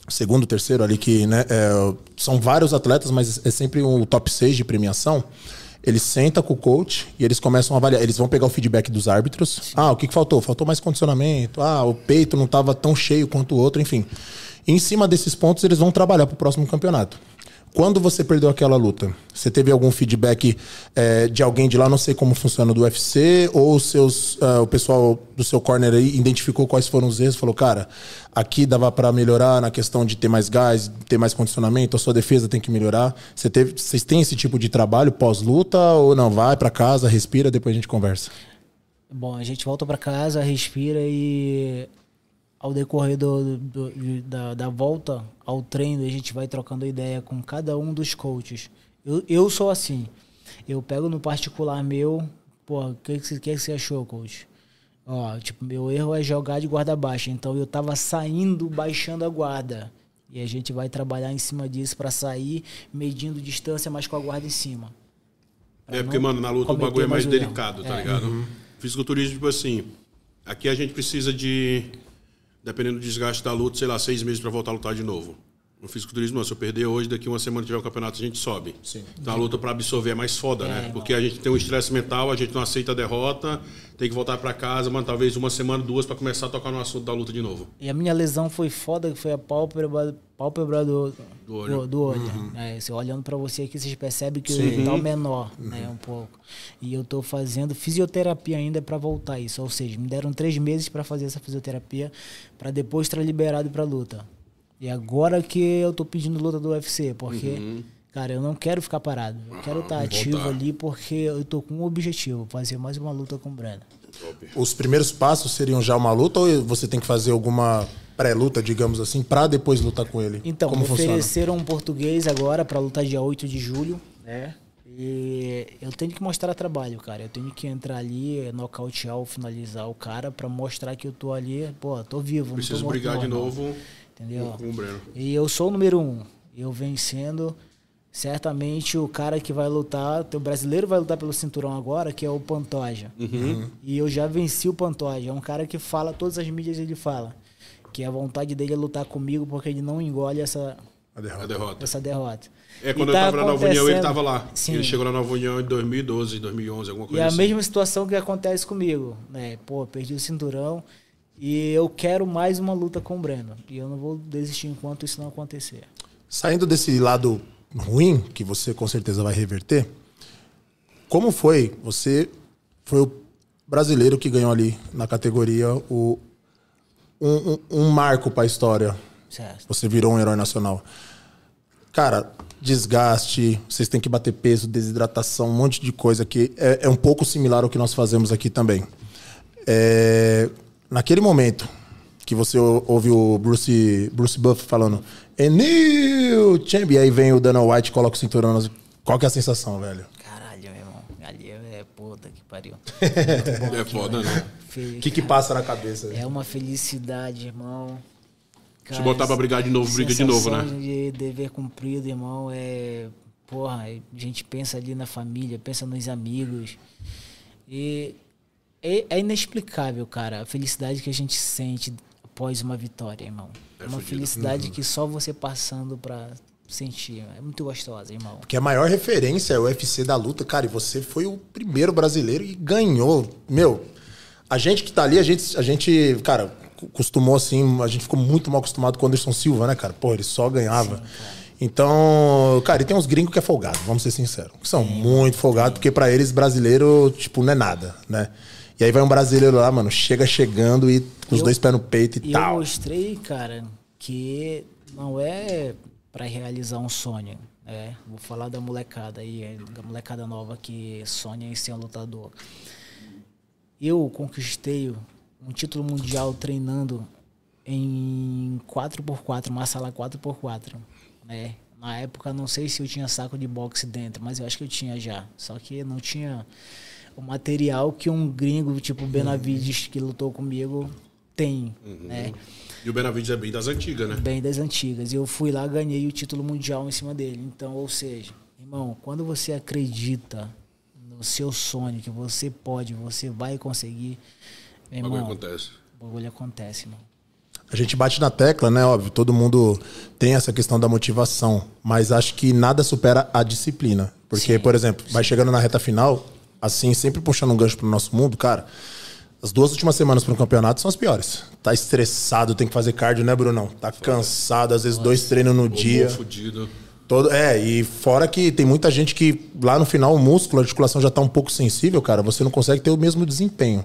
segundo, terceiro ali, que né, é, são vários atletas, mas é sempre o top 6 de premiação. Eles sentam com o coach e eles começam a avaliar. Eles vão pegar o feedback dos árbitros. Ah, o que, que faltou? Faltou mais condicionamento. Ah, o peito não estava tão cheio quanto o outro, enfim. E em cima desses pontos, eles vão trabalhar para o próximo campeonato. Quando você perdeu aquela luta, você teve algum feedback eh, de alguém de lá? Não sei como funciona do UFC, ou seus, ah, o pessoal do seu corner aí identificou quais foram os erros? Falou, cara, aqui dava para melhorar na questão de ter mais gás, ter mais condicionamento, a sua defesa tem que melhorar. Você teve, vocês têm esse tipo de trabalho pós-luta ou não? Vai para casa, respira, depois a gente conversa. Bom, a gente volta pra casa, respira e ao decorrer do, do- do- da, da volta ao treino, a gente vai trocando ideia com cada um dos coaches. Eu, eu sou assim. Eu pego no particular meu, pô, o que, que, você- que você achou, coach? Ó, tipo, meu erro é jogar de guarda baixa. Então eu tava saindo, baixando a guarda. E a gente vai trabalhar em cima disso pra sair medindo distância, mas com a guarda em cima. Pra É porque, mano, na luta o bagulho é mais mais delicado, tá É. ligado? Fisiculturismo, tipo assim, aqui a gente precisa de, dependendo do desgaste da luta, sei lá, seis meses pra voltar a lutar de novo. No fisiculturismo, se eu perder hoje, daqui uma semana tiver um campeonato, a gente sobe. Sim. Então a luta pra absorver é mais foda, né? É, Porque a gente tem um estresse mental, a gente não aceita a derrota, tem que voltar pra casa, mano, talvez uma semana, duas, pra começar a tocar no assunto da luta de novo. E a minha lesão foi foda, que foi a pálpebra, pálpebra do, Do olho. do, do olho. É, você olhando pra você aqui, vocês percebem que o tá menor, né, um pouco. E eu tô fazendo fisioterapia ainda pra voltar isso. Ou seja, me deram três meses pra fazer essa fisioterapia, pra depois estar liberado pra luta. E agora que eu tô pedindo luta do UFC, porque, cara, eu não quero ficar parado. Eu quero estar ativo voltar. ali porque eu tô com um objetivo, fazer mais uma luta com o Breno. Os primeiros passos seriam já uma luta ou você tem que fazer alguma pré-luta, digamos assim, para depois lutar com ele? Então, como me funciona? ofereceram um português agora para lutar dia 8 de julho, né? E eu tenho que mostrar trabalho, cara. Eu tenho que entrar ali, nocautear ou finalizar o cara pra mostrar que eu tô ali, pô, tô vivo. Preciso não tô morto brigar não, de novo Entendeu? E eu sou o número um. Eu vencendo. Certamente o cara que vai lutar, o brasileiro vai lutar pelo cinturão agora, que é o Pantoja. Uhum. E eu já venci o Pantoja. É um cara que fala, todas as mídias ele fala. Que a vontade dele é lutar comigo porque ele não engole essa, A A derrota. derrota. essa derrota. É, E quando tá eu tava na Nova União, ele tava lá. Sim. Ele chegou na Nova União em 2012, 2011, alguma E coisa é a assim. mesma situação que acontece comigo, né? Pô, perdi o cinturão e eu quero mais uma luta com o Breno. E eu não vou desistir enquanto isso não acontecer. Saindo desse lado ruim, que você com certeza vai reverter, como foi? Você foi o brasileiro que ganhou ali na categoria o, um, um- um marco para a história. Certo. Você virou um herói nacional. Cara, desgaste, vocês têm que bater peso, desidratação, um monte de coisa que é, é um pouco similar ao que nós fazemos aqui também. É, naquele momento que você ou- ouve o Bruce, Bruce Buff falando "A new champ", e aí vem o Dana White e coloca o cinturão, nas- qual que é a sensação, velho? Caralho, meu irmão. Ali é puta que pariu. [laughs] É foda, né? O que que passa na cabeça? É uma felicidade, irmão. Se botar pra brigar de novo, briga de novo, né? de dever cumprido, irmão, é. Porra, a gente pensa ali na família, pensa nos amigos. E é, é inexplicável, cara, a felicidade que a gente sente após uma vitória, irmão. É uma fudido. felicidade que só você passando pra sentir. É muito gostosa, irmão. Porque a maior referência é o UFC da luta, cara, e você foi o primeiro brasileiro e ganhou. Meu, a gente que tá ali, a gente, a gente cara, costumou assim, a gente ficou muito mal acostumado com o Anderson Silva, né, cara? Pô, ele só ganhava. Então, cara, e tem uns gringos que é folgado, vamos ser sinceros. Que são muito folgados, porque pra eles brasileiro, tipo, não é nada, né? E aí vai um brasileiro lá, mano, chega chegando e com os Eu- dois pés no peito e, E eu tal. mostrei, cara, que não é pra realizar um sonho. É, vou falar da molecada aí, da molecada nova que sonha em ser um lutador. Eu conquistei um título mundial treinando em 4x4, uma sala 4x4, né? Na época, não sei se eu tinha saco de boxe dentro, mas eu acho que eu tinha já. Só que não tinha o material que um gringo, tipo Benavides, que lutou comigo, tem, né? E o Benavides é bem das antigas, né? Bem das antigas. E eu fui lá, ganhei o título mundial em cima dele. Então, ou seja, irmão, quando você acredita no seu sonho, que você pode, você vai conseguir, meu O bagulho irmão, acontece. o bagulho acontece, irmão. A gente bate na tecla, né? Óbvio, todo mundo tem essa questão da motivação, mas acho que nada supera a disciplina. Porque, Sim, por exemplo, vai chegando na reta final, assim, sempre puxando um gancho pro nosso mundo, cara. As duas últimas semanas para um campeonato são as piores. Tá estressado, tem que fazer cardio, né, Brunão? Tá cansado, às vezes dois treinos no dia. Fudido. Todo, é, e fora que tem muita gente que lá no final o músculo, a articulação já tá um pouco sensível, cara, você não consegue ter o mesmo desempenho.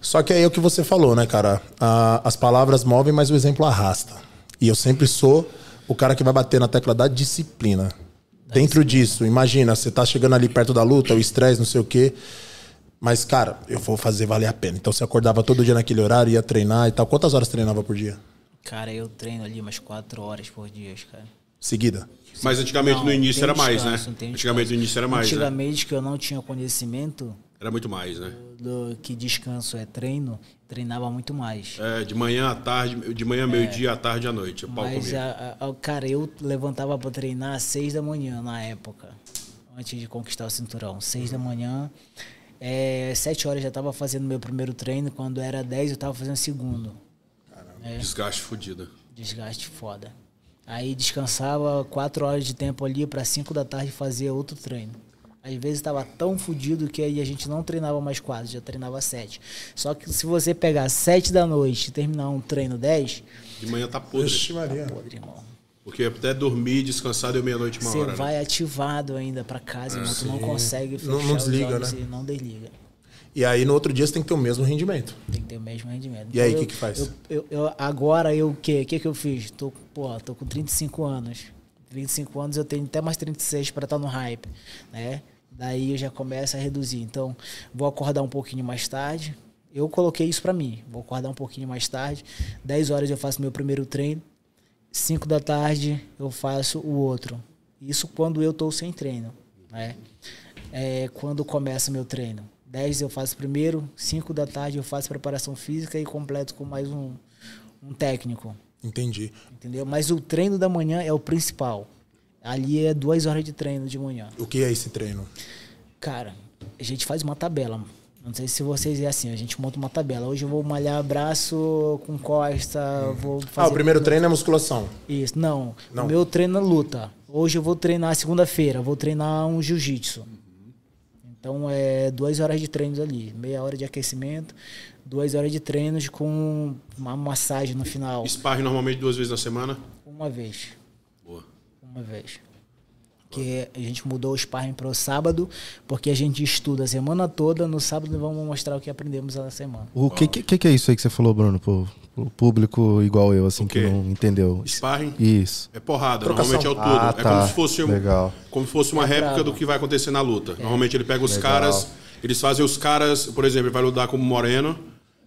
Só que aí é o que você falou, né, cara? A- as palavras movem, mas o exemplo arrasta. E eu sempre sou o cara que vai bater na tecla da disciplina. Dentro disso, imagina, você tá chegando ali perto da luta, o estresse, não sei o quê. Mas, cara, eu vou fazer valer a pena. Então você acordava todo dia naquele horário, ia treinar e tal. Quantas horas treinava por dia? Cara, eu treino ali umas quatro horas por dia, cara. Seguida? Mas antigamente Não, no início era mais, né? Antigamente no início era mais, né? Antigamente, que eu não tinha conhecimento Era muito mais, né? do que descanso é treino, treinava muito mais. É, de manhã à tarde, de manhã, meio-dia, à tarde à noite. Mas, a, a- cara, eu levantava pra treinar às seis da manhã na época, antes de conquistar o cinturão. Seis da manhã, é, sete horas já tava fazendo meu primeiro treino, quando era dez eu tava fazendo o segundo. É, Desgaste fudido. desgaste foda. Aí descansava quatro horas de tempo ali pra cinco da tarde fazer outro treino. Às vezes estava tão fudido que aí a gente não treinava mais quatro, já treinava sete. Só que se você pegar sete da noite e terminar um treino dez, De manhã tá podre. Maria. podre, irmão. Porque até dormir, descansar, deu meia-noite, uma Você hora. né? vai ativado ainda pra casa, irmão. Tu não consegue fechar Não- não desliga, os olhos né? e não desliga. E aí no outro dia você tem que ter o mesmo rendimento. Tem que ter o mesmo rendimento. E aí, Então, que que faz? Eu, eu- eu- agora eu o quê? O que que eu fiz? Tô, pô, tô com 35 anos. 35 anos eu tenho até mais 36 para estar no hype, né? Daí eu já começo a reduzir. Então, vou acordar um pouquinho mais tarde. Eu coloquei isso para mim. Vou acordar um pouquinho mais tarde. 10 horas eu faço meu primeiro treino. 5 da tarde eu faço o outro. Isso quando eu tô sem treino, né? É, quando começa meu treino? 10 eu faço primeiro, 5 da tarde eu faço preparação física e completo com mais um, um técnico. Entendi. Entendeu? Mas o treino da manhã é o principal. Ali é duas horas de treino de manhã. O que é esse treino? Cara, a gente faz uma tabela. Não sei se vocês é assim, a gente monta uma tabela. Hoje eu vou malhar braço com costa, vou fazer... Ah, o primeiro treino é musculação. Isso, não. Não. O meu treino é luta. Hoje eu vou treinar segunda-feira, vou treinar um jiu-jitsu. Então é duas horas de treinos ali, meia hora de aquecimento, duas horas de treinos com uma massagem no final, Sparring normalmente duas vezes na semana. uma vez. Uma vez. Que a gente mudou o sparring para o sábado, porque a gente estuda a semana toda, no sábado vamos mostrar o que aprendemos na semana. O que, que, que é isso aí que você falou, Bruno? Pro, pro público igual eu, assim, O que não entendeu. Sparring Isso. é porrada, Trocação. normalmente é o todo. Ah, é tá. como se fosse um, Legal. como se fosse uma É réplica brabo. do que vai acontecer na luta. Normalmente ele pega os Legal. caras, eles fazem os caras, por exemplo, ele vai lutar como Moreno.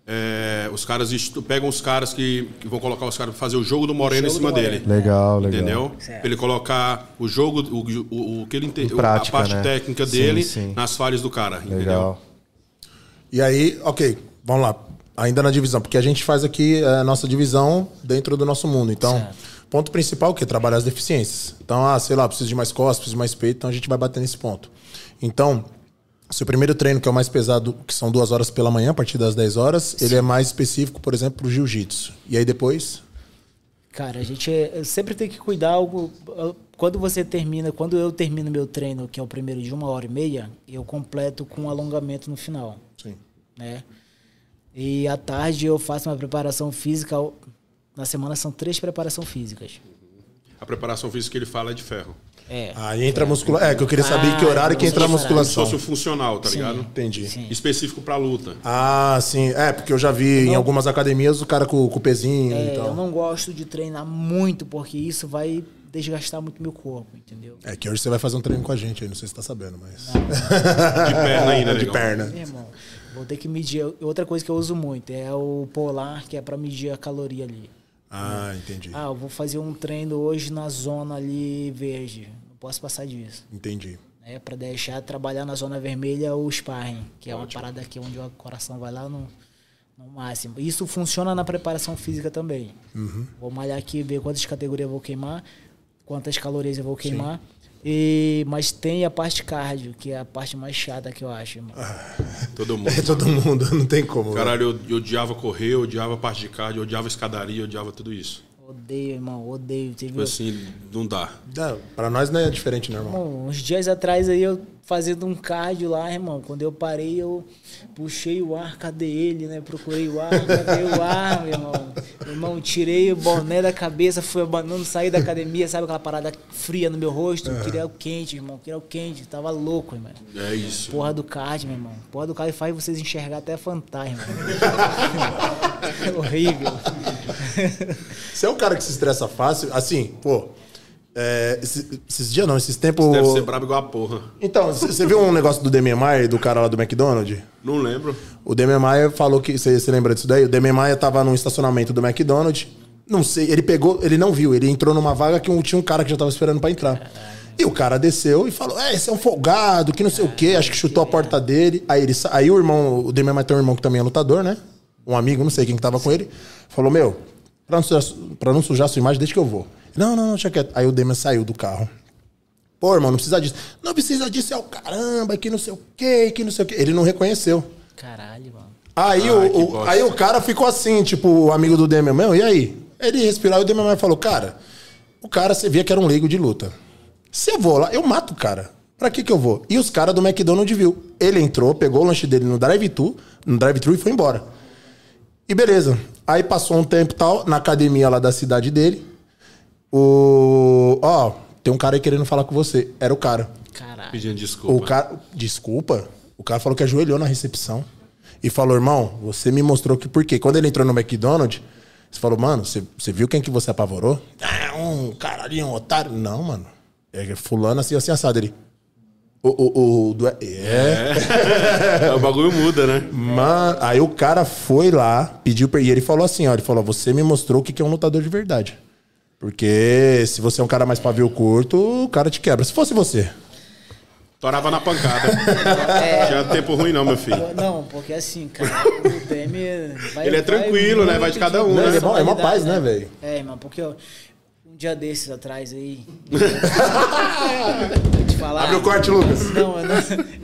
É, os caras estu- pegam os caras que, que vão colocar os caras pra fazer o jogo do Moreno em jogo cima do dele. Moreno. Legal, legal. Entendeu? Certo. Pra ele colocar o jogo, o, o, o que ele entende, Em prática, a parte né? técnica Sim, dele sim. nas falhas do cara. Entendeu? Legal. E aí, ok, vamos lá. Ainda na divisão, porque a gente faz aqui a nossa divisão dentro do nosso mundo. Então, Certo. ponto principal é o quê? Trabalhar as deficiências. Então, ah, sei lá, preciso de mais costas, preciso de mais peito, então a gente vai bater nesse ponto. Então, seu primeiro treino, que é o mais pesado, que são duas horas pela manhã, a partir das 10 horas, ele é mais específico, por exemplo, pro jiu-jitsu. E aí depois, Cara, a gente é- sempre tem que cuidar algo. Quando você termina, quando eu termino meu treino, que é o primeiro de uma hora e meia, eu completo com um alongamento no final, sim. né? E à tarde eu faço uma preparação física. Na semana são três preparações físicas. A preparação física que ele fala é de ferro. É. Aí entra a musculação. É, que eu queria saber Ah, que horário que entra a Como se musculação. fosse o funcional, tá ligado? Entendi. Sim. Específico pra luta. Ah, sim. É, porque eu já vi em algumas academias o cara com, com o pezinho É, e tal. eu não gosto de treinar muito, porque isso vai desgastar muito meu corpo, entendeu? É que hoje você vai fazer um treino com a gente aí, não sei se você tá sabendo, mas. De perna ainda, de perna. Meu irmão, vou ter que medir. Outra coisa que eu uso muito é o polar, que é pra medir a caloria ali. Ah, entendi. Ah, eu vou fazer um treino hoje na zona ali verde. Não posso passar disso. Entendi. É para deixar trabalhar na zona vermelha o sparring, que é uma parada aqui onde o coração vai lá no, no máximo. Isso funciona na preparação física também. Vou malhar aqui, ver quantas categorias eu vou queimar, quantas calorias eu vou queimar. E, mas tem a parte cardio, que é a parte mais chata que eu acho, irmão. [laughs] Todo [laughs] mundo. É todo mundo, [laughs] não tem como. velho. Caralho, eu, eu odiava correr, eu odiava a parte de cardio, eu odiava escadaria, eu odiava tudo isso. Odeio, irmão, odeio. Teve Tipo assim, não dá. É, pra nós não é diferente, né, irmão? Bom, uns dias atrás aí eu fazendo um cardio lá, irmão. Quando eu parei, eu puxei o ar, cadê ele, né? Procurei o ar, cadê o ar, meu irmão? Meu irmão, tirei o boné da cabeça, fui abanando, saí da academia, sabe aquela parada fria no meu rosto? Queria o quente, irmão, queria o quente, tava louco, irmão. É isso. Porra do cardio, meu irmão. Porra do cardio faz vocês enxergar até fantasma. é [laughs] [laughs] horrível. [laughs] Você é um cara que se estressa fácil, assim, pô. é, esse- esses dias não, esses tempos. Deve ser brabo igual a porra. Então, você viu um negócio do Demian Maia, do cara lá do McDonald's? Não lembro. O Demian Maia falou que. Você você lembra disso daí? O Demian Maia tava num estacionamento do McDonald's. Não sei, ele pegou, ele não viu, ele entrou numa vaga que tinha um cara que já tava esperando pra entrar. E o cara desceu e falou: É, esse é um folgado, que não sei o quê, acho que chutou a porta dele. Aí, ele, aí o irmão, o Demian Maia tem um irmão que também é lutador, né? Um amigo, não sei quem que tava com ele. Falou: Meu, pra não sujar, pra não sujar sua imagem, deixa que eu vou. Não, não, não, deixa quieto. Aí o Demian saiu do carro. Pô, irmão, não precisa disso. Não precisa disso, é o caramba, que não sei o quê, que não sei o quê. Ele não reconheceu. Caralho, mano. Aí, Ai, o, o- aí o cara ficou assim, tipo, o amigo do Demian, meu, e aí? Ele respirou e o Demian falou, cara, o cara, você via que era um leigo de luta. Se eu vou lá, eu mato o cara. Pra que que eu vou? E os caras do McDonald's viu. Ele entrou, pegou o lanche dele no drive-thru, no drive-thru e foi embora. E beleza. Aí passou um tempo e tal, na academia lá da cidade dele. O. Ó, tem um cara aí querendo falar com você. Era o cara. Caralho. Pedindo O desculpa. cara. Desculpa. O cara falou que ajoelhou na recepção. E falou, irmão, você me mostrou que por quê? Quando ele entrou no McDonald's, você falou, mano, você, você viu quem que você apavorou? Ah, um caralhinho, um otário. Não, mano. É fulano assim, assim, assado. Ele. O, o, o, do- é. É, [laughs] o bagulho muda, né? Mano, aí o cara foi lá, pediu per... e ele falou assim, ó, ele falou, você me mostrou o que que é um lutador de verdade. Porque se você é um cara mais pavio curto, o cara te quebra. Se fosse você. Torava na pancada. Tinha tempo ruim não, meu filho. Não, porque assim, cara, o Demi vai. Ele é tranquilo, né? Vai de cada um, Não, né? ele é mó- é mó paz, né, velho? É, irmão, porque ó, um dia desses atrás aí. [laughs] Vou te falar. Abre o corte, Lucas. Não eu, não,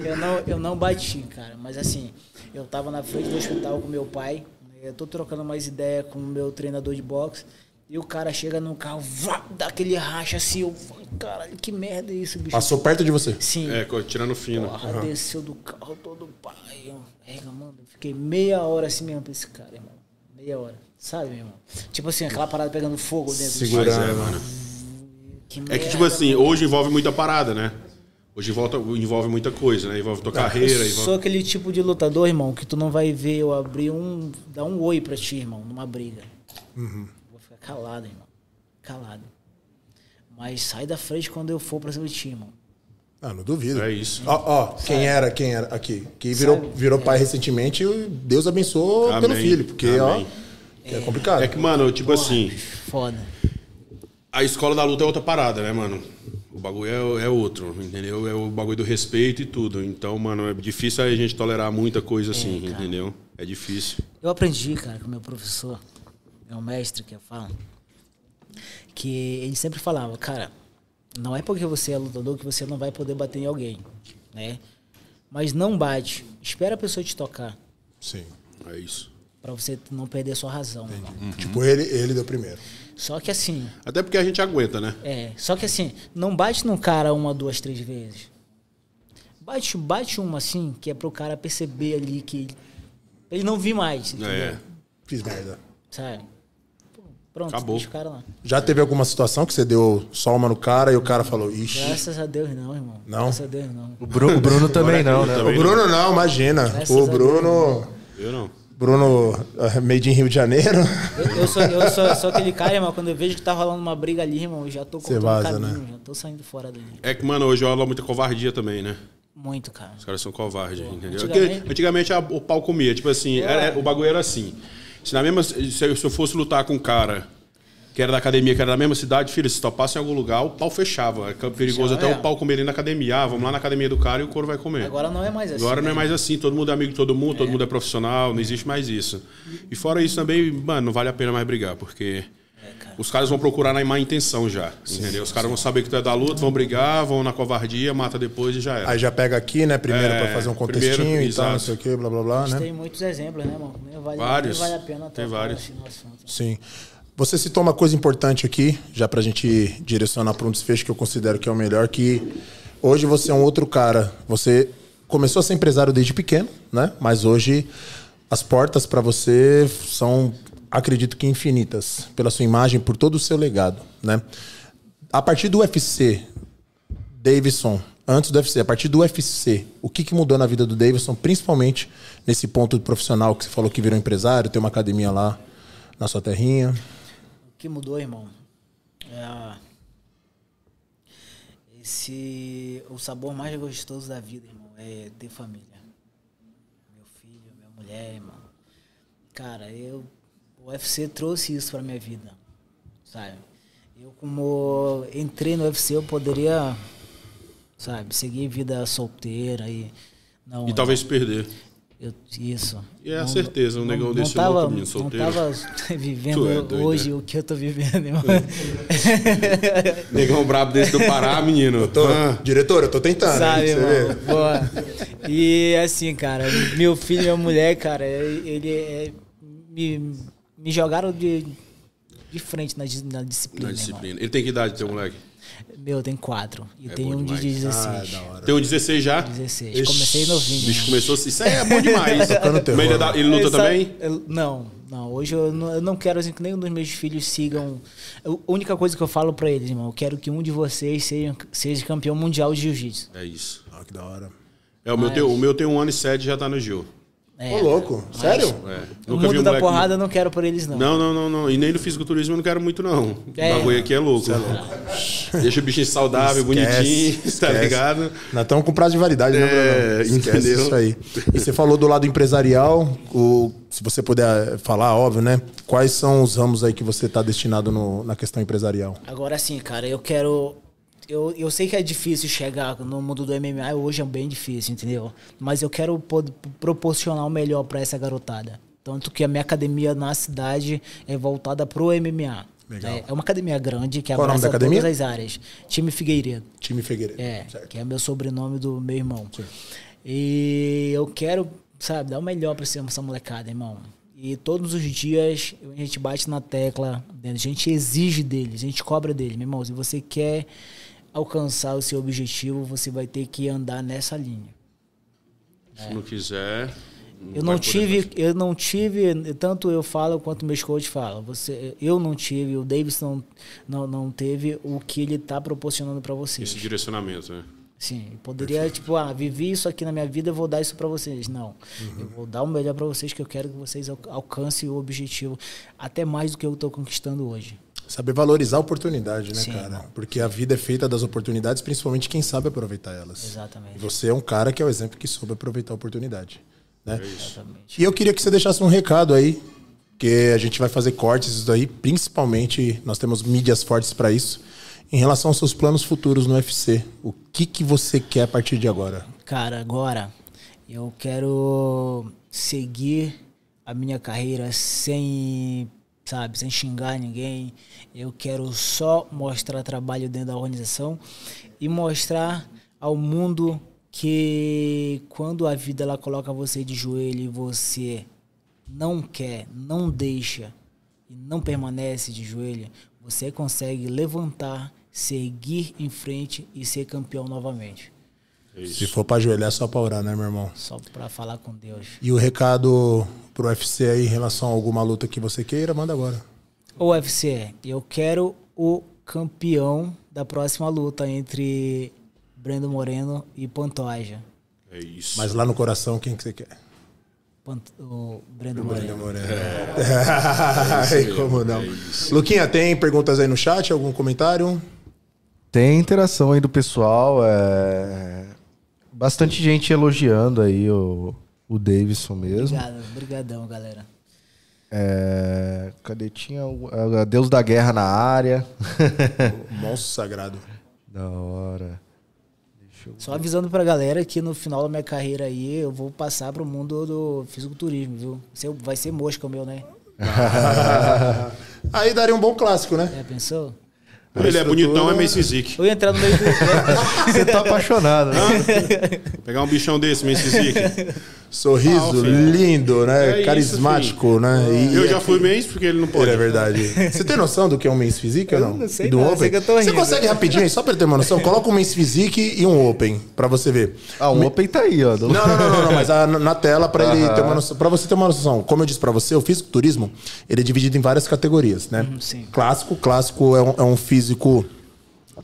eu não, eu não bati, cara. Mas assim, eu tava na frente do hospital com meu pai. Eu tô trocando mais ideia com o meu treinador de boxe. E o cara chega no carro, vá, dá aquele racha assim. Eu, falei, caralho, que merda é isso, bicho? Passou perto de você. Sim. É, tirando fino. Porra, desceu do carro todo pai. Eu, é, mano, eu fiquei meia hora assim mesmo pra esse cara, irmão. Meia hora. Sabe, meu irmão? Tipo assim, aquela parada pegando fogo dentro do Segura. Mas é, mano. Que É que, tipo assim, hoje envolve muita parada, né? Hoje envolve, envolve muita coisa, né? Envolve tua carreira, Eu envolve... sou aquele tipo de lutador, irmão, que tu não vai ver eu abrir um. dar um oi pra ti, irmão, numa briga. Uhum. Vou ficar calado, irmão. Calado. Mas sai da frente quando eu for pra cima de ti, irmão. Ah, não duvido. É isso. Ó, ó, quem era, quem era aqui? Que virou, virou pai recentemente, Deus abençoou Amém. pelo filho, porque, Amém. ó, que é complicado. É que, mano, tipo assim, Foda. a escola da luta é outra parada, né, mano? O bagulho é, é outro, entendeu? É o bagulho do respeito e tudo. Então, mano, é difícil a gente tolerar muita coisa assim, entendeu? É difícil. Eu aprendi, cara, com meu professor, meu mestre que eu falo, que ele sempre falava, cara, não é porque você é lutador que você não vai poder bater em alguém, né? Mas não bate. Espera a pessoa te tocar, Sim. É isso. Pra você não perder sua razão, irmão. Tipo, ele, ele deu primeiro. Só que assim, Até porque a gente aguenta, né? é, só que assim, não bate no cara uma, duas, três vezes. Bate, bate uma assim, que é pro cara perceber ali que ele não vi mais, entendeu? É. Fiz merda. Sabe? Pronto, Acabou. deixa o cara lá. Já teve alguma situação que você deu só uma no cara e o cara falou, ixi. Graças a Deus não, irmão. Não? Graças a Deus não. O Bruno, o Bruno também não, né? O Bruno não, imagina. Graças O Bruno. Eu não. Bruno, uh, made in Rio de Janeiro. Eu, eu sou, eu sou, sou aquele cara, irmão, quando eu vejo que tá rolando uma briga ali, irmão, eu já tô cortando vaza, caminho, né? já tô saindo fora dali. É que, mano, hoje rola muita covardia também, né? Muito, cara. Os caras são covardes, entendeu? antigamente- Porque Antigamente, a- o pau comia. Tipo assim, era- era- o bagulho era assim. Se, na mesma, se eu se eu fosse lutar com um cara que era da academia, que era da mesma cidade, filho, se topasse em algum lugar, o pau fechava. É perigoso Fechava, até é. o pau comer ali na academia. Ah, vamos lá na academia do cara e o couro vai comer. Agora não é mais assim. Agora não é né? mais assim, todo mundo é amigo de todo mundo, todo mundo é profissional, não existe mais isso. E fora isso também, mano, não vale a pena mais brigar, porque os caras vão procurar na má intenção já, entendeu? Os caras vão saber que tu é da luta, vão brigar, vão na covardia, mata depois e já era. Aí já pega aqui, né? Primeiro É, pra fazer um primeiro, contextinho e tal, exato. não sei o que, blá blá blá, A gente né? tem muitos exemplos, né, irmão? Nem Vale, Vários. vale a pena Tem tocar vários. assim no assunto. Sim. Você citou uma coisa importante aqui, já pra gente direcionar para um desfecho que eu considero que é o melhor, que hoje você é um outro cara. Você começou a ser empresário desde pequeno, né? Mas hoje as portas pra você são, acredito que infinitas, pela sua imagem, por todo o seu legado, né? A partir do UFC, Davidson, antes do UFC, a partir do UFC, o que, que mudou na vida do Davidson, principalmente nesse ponto profissional que você falou que virou empresário, tem uma academia lá na sua terrinha? Que mudou, irmão? É esse o sabor mais gostoso da vida, irmão, é ter família. Meu filho, minha mulher, irmão. Cara, eu o UFC trouxe isso pra minha vida. Sabe? Eu como entrei no UFC, eu poderia, sabe, seguir vida solteira e não E talvez perder. Eu, isso. E é a certeza, um negão desse tava, louco, menino solteiro. Não tava [laughs] vivendo é hoje né? o que eu tô vivendo, irmão. [laughs] Negão brabo desse do Pará, menino. Tô, Ah, Diretor, eu tô tentando. Sabe, hein, irmão? Boa. E assim, cara, meu filho e minha mulher, cara, ele é, me, me jogaram de, de frente na, na disciplina. na irmão. disciplina. Ele tem que idade, teu moleque? Meu, tem quatro. E É tem um de demais. 16. Ah, da hora. Tem um 16 já? 16. Comecei novinho. Bicho começou assim. Isso aí é bom demais. Mas ele, é da- ele luta Essa- também? eu- não, não. Hoje eu não, eu não quero assim, que nenhum dos meus filhos sigam. eu- A única coisa que eu falo pra eles, irmão, eu quero que um de vocês seja, seja campeão mundial de jiu-jitsu. É isso. Ah, que da hora. É, o, meu tem, o meu tem um ano e sete e já tá no Gil. É, Ô, louco, sério? É. O Nunca vi mundo um da moleque- porrada eu não quero por eles, não. Não, não, não, não. E nem no fisiculturismo eu não quero muito, não. É. O bagulho aqui é louco. [laughs] Deixa o bichinho saudável, bonitinho, tá esquece. ligado? Nós estamos com prazo de validade, né, É, Bruno? Esquece entendeu? isso aí. E você falou do lado empresarial, o, se você puder falar, óbvio, né? Quais são os ramos aí que você está destinado no- na questão empresarial? Agora sim, cara, eu quero eu, eu sei que é difícil chegar no mundo do MMA, hoje é bem difícil, entendeu? Mas eu quero proporcionar o melhor para essa garotada. Tanto que a minha academia na cidade é voltada pro MMA. Legal. É, é uma academia grande que Qual abraça todas as áreas. Time Figueiredo. Time Figueiredo. É, Certo. que é meu sobrenome do meu irmão. E eu quero, sabe, dar o melhor pra essa molecada, irmão. E todos os dias a gente bate na tecla, a gente exige deles, a gente cobra deles, meu irmão. Se você quer alcançar o seu objetivo, você vai ter que andar nessa linha. Se não quiser. Eu vai não poder tive, eu não tive, tanto eu falo quanto meus coach falam. Você, eu não tive, o Davis não, não, não teve o que ele tá proporcionando para vocês. Esse direcionamento, né? Sim, poderia, tipo, ah, vivi isso aqui na minha vida, eu vou dar isso pra vocês. Não, eu vou dar o melhor pra vocês, que eu quero que vocês al- alcancem o objetivo, até mais do que eu tô conquistando hoje. Saber valorizar a oportunidade, né, Sim, cara? Porque a vida é feita das oportunidades, principalmente quem sabe aproveitar elas. Exatamente. E você é um cara que é o exemplo que soube aproveitar a oportunidade. Né? Exatamente. E eu queria que você deixasse um recado aí, que a gente vai fazer cortes isso daí, principalmente nós temos mídias fortes para isso. Em relação aos seus planos futuros no UFC, o que que você quer a partir de agora? Cara, agora eu quero seguir a minha carreira sem, sabe, sem xingar ninguém. Eu quero só mostrar trabalho dentro da organização e mostrar ao mundo que quando a vida ela coloca você de joelho e você não quer, não deixa e não permanece de joelho, você consegue levantar, seguir em frente e ser campeão novamente. É Se isso. for pra ajoelhar, é só pra orar, né, meu irmão? Só pra falar com Deus. E o recado pro UFC aí em relação a alguma luta que você queira, manda agora. O UFC, eu quero o campeão da próxima luta entre Brendo Moreno e Pantoja. É isso. Mas lá no coração, quem que você quer? Pant- o Brendo Moreno. Ai, [laughs] como não. Luquinha, tem perguntas aí no chat? Algum comentário? Tem interação aí do pessoal. É... Bastante gente elogiando aí o, o Davidson mesmo. Obrigado, brigadão, galera. É... Cadê? Tinha o a Deus da Guerra na área. [laughs] Monstro sagrado. da hora. Só avisando pra galera que no final da minha carreira aí eu vou passar pro mundo do fisiculturismo, viu? Vai ser mosca o meu, né? [laughs] Aí daria um bom clássico, né? Já pensou? Ele é bonitão, é meio Zizik. Eu ia entrar no meio do. Você tá apaixonado, né? Pegar um bichão desse, meio Zizik. Sorriso Ah, filho. lindo, né? É isso, Carismático, né? E- Eu já fui mês porque ele não pode. É verdade. [laughs] Você tem noção do que é um Men's Physique ou não? não sei E do não, Open? sei que eu tô Você consegue rapidinho aí, só pra ter uma noção? Coloca um Men's Physique e um Open, pra você ver. Ah, o Open tá aí, ó. Não, não, não, não, não, mas a- na tela pra ele ter uma noção, para você ter uma noção. Como eu disse pra você, o fisiculturismo, ele é dividido em várias categorias, né? sim. Clássico, clássico é um, é um físico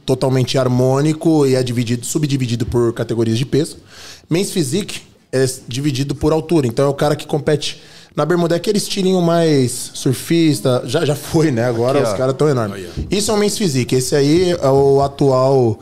totalmente harmônico e é dividido, subdividido por categorias de peso. Men's Physique é dividido por altura, então é o cara que compete na bermuda, é aquele estilinho mais surfista, já, já foi, né? Agora Aqui, os caras estão enormes. Isso é o Men's Physique, esse aí é o atual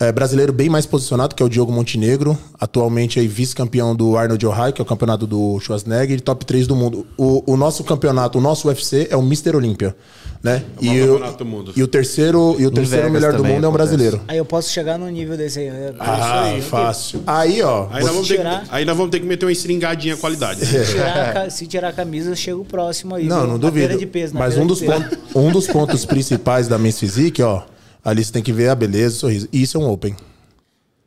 é, brasileiro bem mais posicionado, que é o Diogo Montenegro, atualmente aí vice-campeão do Arnold Ohio, que é o campeonato do Schwarzenegger, e top 3 do mundo. O, o nosso campeonato, o nosso UFC é o Mr. Olímpia, né? É o maior o- campeonato do mundo. e o terceiro, e o terceiro Vegas melhor do mundo é um acontece. brasileiro. Aí eu posso chegar no nível desse aí. né? Ah, Isso aí, fácil. Aí, ó, Aí nós, vamos ter tirar- que, aí nós vamos ter que meter uma seringadinha qualidade. [laughs] Se tirar, a se tirar a camisa, eu chego próximo aí. Não, viu? não duvido. peso, Mas um de dos, peso. pontos, um dos pontos [laughs] principais da Men's Physique, ó, ali você tem que ver a beleza, o sorriso. Isso é um Open.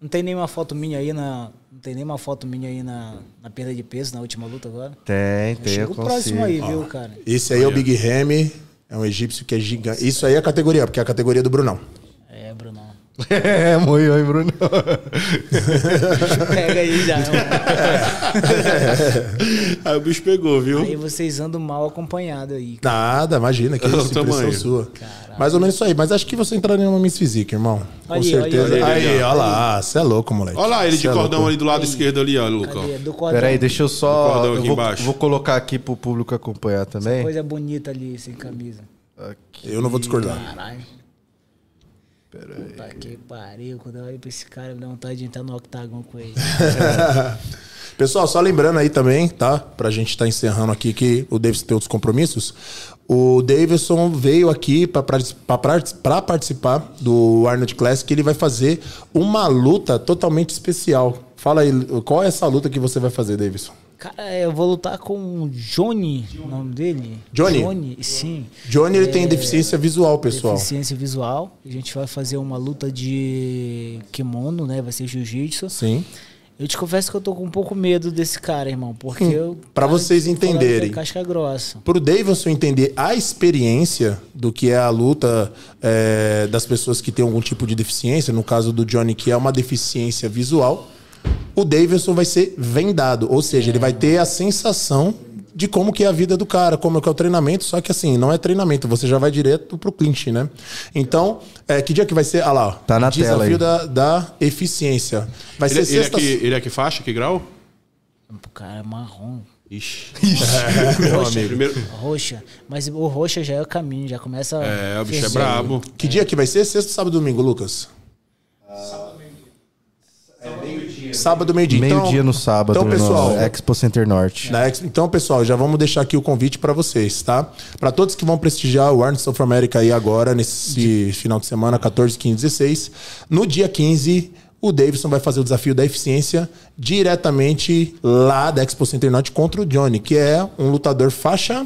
Não tem nenhuma foto minha aí na. Não tem nenhuma foto minha aí na, na perda de peso, na última luta agora. Tem, tem, eu chego próximo aí, viu, cara? Esse aí é o Big Ramy, é um egípcio que é gigante. Isso aí é a categoria, porque é a categoria do Brunão. É. É, moio aí, Bruno. Pega aí já. Aí o bicho pegou, viu? aí vocês andam mal acompanhados aí. Nada, imagina, que o isso, impressão tamanho. sua. Mais ou menos isso aí. Mas acho que você entraria numa Miss Physique, irmão. Com Aí, certeza. olha Aí, aí, olha lá, você é louco, moleque. Olha lá ele de Cê é cordão louco. ali do lado esquerdo ali, ó, Lucão. Cadê? Do cordão. Peraí, deixa eu só. cordão Eu aqui vou, embaixo. vou colocar aqui pro público acompanhar também. Coisa bonita ali, sem camisa. Eu não vou discordar. Caralho. Peraí. Puta que pariu. Quando eu olho pra esse cara, me dá vontade de entrar no octagon com ele. [laughs] Pessoal, só lembrando aí também, tá? Pra gente estar tá encerrando aqui que o Davidson tem outros compromissos. O Davidson veio aqui para participar do Arnold Classic. Ele vai fazer uma luta totalmente especial. Fala aí, qual é essa luta que você vai fazer, Davidson? Cara, eu vou lutar com o Johnny, o nome dele. Johnny? Johnny, sim. Johnny, ele é, tem deficiência visual, pessoal. Deficiência visual. A gente vai fazer uma luta de kimono, né? Vai ser jiu-jitsu. Sim. Eu te confesso que eu tô com um pouco medo desse cara, irmão, porque hum, eu. Para vocês entenderem. É casca grossa. Pro Davidson entender a experiência do que é a luta é, das pessoas que têm algum tipo de deficiência, no caso do Johnny, que é uma deficiência visual, o Davidson vai ser vendado. Ou seja, é. ele vai ter a sensação de como que é a vida do cara, como é que é o treinamento, só que assim, não é treinamento, você já vai direto pro clinch, né? Então, é, que dia que vai ser? Ah lá, tá na desafio da, da eficiência. Vai ele, ser ele sexta... É que, ele é que faixa, que grau? O cara é marrom. Ixi. [laughs] Ixi. É, meu roxa, amigo. Primeiro... Roxa. Mas o roxa já é o caminho, já começa. É, o bicho é brabo. Que dia que vai ser? Sexta, sábado, domingo, Lucas? Sábado, Sábado, meio-dia. Meio-dia então, no sábado, então, pessoal, no Expo Center Norte. Na Expo, então, pessoal, já vamos deixar aqui o convite para vocês, tá? Para todos que vão prestigiar o Arnold of America aí agora, nesse de... final de semana, 14, 15, 16. No dia 15, o Davidson vai fazer o desafio da eficiência diretamente lá da Expo Center Norte contra o Johnny, que é um lutador faixa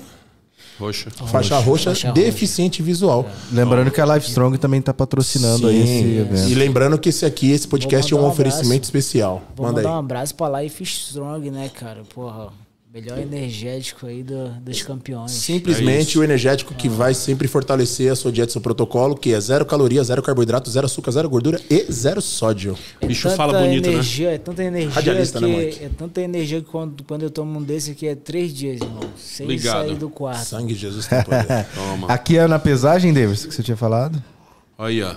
Roxa. Faixa roxa, roxa deficiente roxa. visual. É. Lembrando que a Live Strong também está patrocinando Sim. aí esse evento. E lembrando que esse aqui, esse podcast é um, um oferecimento especial. Vou Manda mandar aí. um abraço para Life Strong, né, cara? Porra. Melhor energético aí do, dos campeões. Simplesmente é o energético que vai sempre fortalecer a sua dieta, seu protocolo, que é zero caloria, zero carboidrato, zero açúcar, zero gordura e zero sódio. É bicho fala bonito, né? energia, né? É tanta energia Radialista, que né, é tanta energia que quando, quando eu tomo um desse aqui é três dias, irmão, sem Ligado. sair do quarto. Sangue de Jesus tem poder. [laughs] Toma. Aqui é na pesagem, Davis, que você tinha falado. Aí, ó.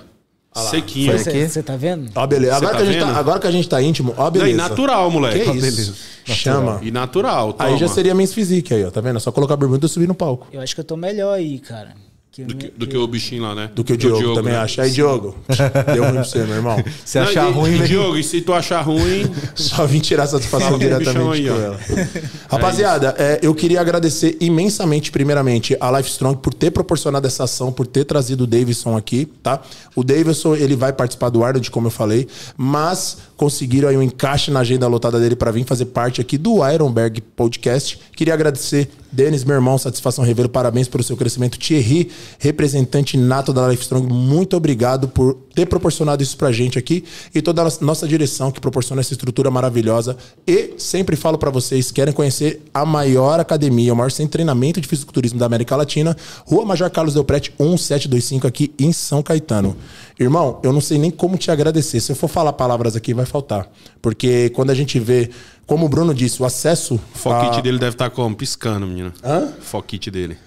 Sequinho. Você tá vendo? Ó, beleza. Agora, tá que a gente tá, agora que a gente tá íntimo, ó, beleza. Não, e natural, moleque. Que isso? Chama. E natural, toma. Aí já seria Men's Physique aí, ó. Tá vendo? É só colocar a bermuda e subir no palco. Eu acho que eu tô melhor aí, cara. Que do, que, do que, o bichinho lá, né? Do que o Diogo, Diogo também né? acha. Aí, Diogo, [laughs] deu ruim pra você, meu irmão. Se achar e, ruim... E, Diogo, e se tu achar ruim... [laughs] Só vim tirar satisfação diretamente aí, com ela. [laughs] Rapaziada, é, eu queria agradecer imensamente, primeiramente, a Life Strong por ter proporcionado essa ação, por ter trazido o Davidson aqui, tá? O Davidson, ele vai participar do Arnold, como eu falei, mas conseguiram aí um encaixe na agenda lotada dele para vir fazer parte aqui do Ironberg Podcast. Queria agradecer Denis, meu irmão, satisfação revelo, parabéns pelo seu crescimento. Thierry, representante nato da Life Strong, muito obrigado por ter proporcionado isso pra gente aqui e toda a nossa direção que proporciona essa estrutura maravilhosa. E sempre falo para vocês, querem conhecer a maior academia, o maior centro de treinamento de fisiculturismo da América Latina, Rua Major Carlos Del Prete, 1725 aqui em São Caetano. Irmão, eu não sei nem como te agradecer. Se eu for falar palavras aqui, vai faltar. Porque quando a gente vê como o Bruno disse, o acesso. O foquite a... dele deve estar tá como? Piscando, menino. Hã? O foquite dele.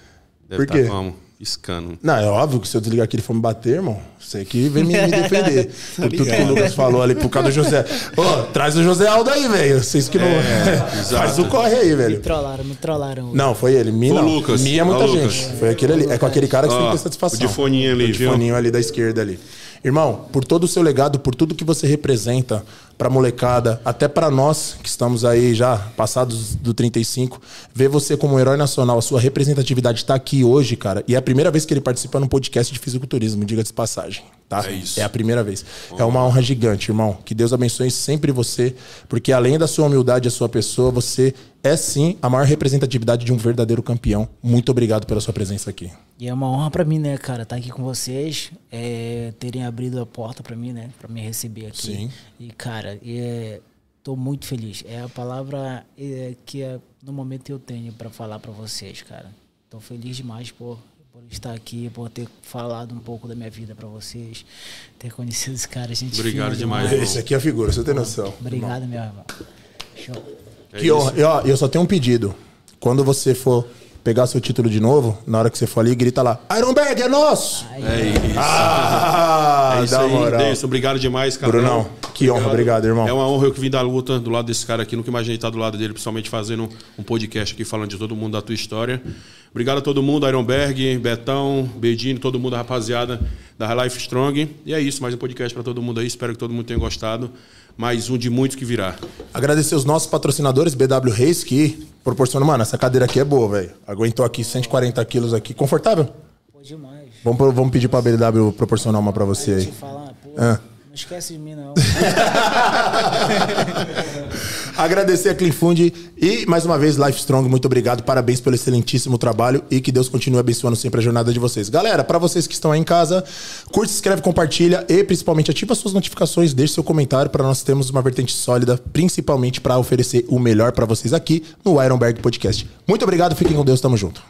Deve Por quê? Estar como? Piscando. Não, é óbvio que se eu desligar aqui e for me bater, irmão, você que vem me, me [laughs] defender. por tudo que o Lucas falou ali, por causa do José. Ô, traz o José Aldo aí, velho. Vocês que não. É, [laughs] Faz o corre aí, velho. Me trollaram, me trollaram. Não, foi ele. Mi, não. O Lucas. Mi é muita gente. Lucas. Foi aquele ali. É com aquele cara que você tem que ter satisfação. O de foninho ali, o de viu? foninho ali da esquerda ali. Irmão, por todo o seu legado, por tudo que você representa para molecada, até para nós que estamos aí já passados do 35, ver você como um herói nacional, a sua representatividade está aqui hoje, cara. E é a primeira vez que ele participa num podcast de fisiculturismo, diga de passagem, tá? É isso. É a primeira vez. É uma honra gigante, irmão. Que Deus abençoe sempre você, porque além da sua humildade, a sua pessoa, você é sim a maior representatividade de um verdadeiro campeão. Muito obrigado pela sua presença aqui. E é uma honra para mim, né, cara, estar tá aqui com vocês, é, terem abrido a porta para mim, né, para me receber aqui. Sim. E cara, é, tô muito feliz. É a palavra é, que é, no momento eu tenho para falar para vocês, cara. Tô feliz demais por por estar aqui, por ter falado um pouco da minha vida para vocês, ter conhecido esse cara, gente. Obrigado demais. Esse aqui é a figura, você tem noção. Obrigado, irmão. meu irmão. Show. É que honra. Eu, eu só tenho um pedido. Quando você for pegar seu título de novo, na hora que você for ali, grita lá: Ironberg é nosso! É isso. Ah, é isso aí, moral. Deus, obrigado demais, cara. Brunão, que honra, obrigado, irmão. É uma honra eu que vim da luta do lado desse cara aqui. Nunca imaginei estar do lado dele, principalmente fazendo um podcast aqui falando de todo mundo da tua história. Obrigado a todo mundo, Ironberg, Betão, Bedino, todo mundo, a rapaziada da Life Strong. E é isso, mais um podcast para todo mundo aí. Espero que todo mundo tenha gostado. Mais um de muitos que virá. Agradecer os nossos patrocinadores, BW Reis, que proporcionam. Mano, essa cadeira aqui é boa, velho. Aguentou aqui 140 quilos aqui. Confortável? Pô, demais. Vamos, vamos pedir pra BW proporcionar uma pra você Deixa aí. eu falar, pô, Ah. não esquece de mim, não. [laughs] [laughs] Agradecer a Clean Fund e, mais uma vez, Life Strong, muito obrigado. Parabéns pelo excelentíssimo trabalho e que Deus continue abençoando sempre a jornada de vocês. Galera, pra vocês que estão aí em casa, curte, se inscreve, compartilha e, principalmente, ativa suas notificações, deixe seu comentário para nós termos uma vertente sólida, principalmente para oferecer o melhor pra vocês aqui no Ironberg Podcast. Muito obrigado, fiquem com Deus, tamo junto.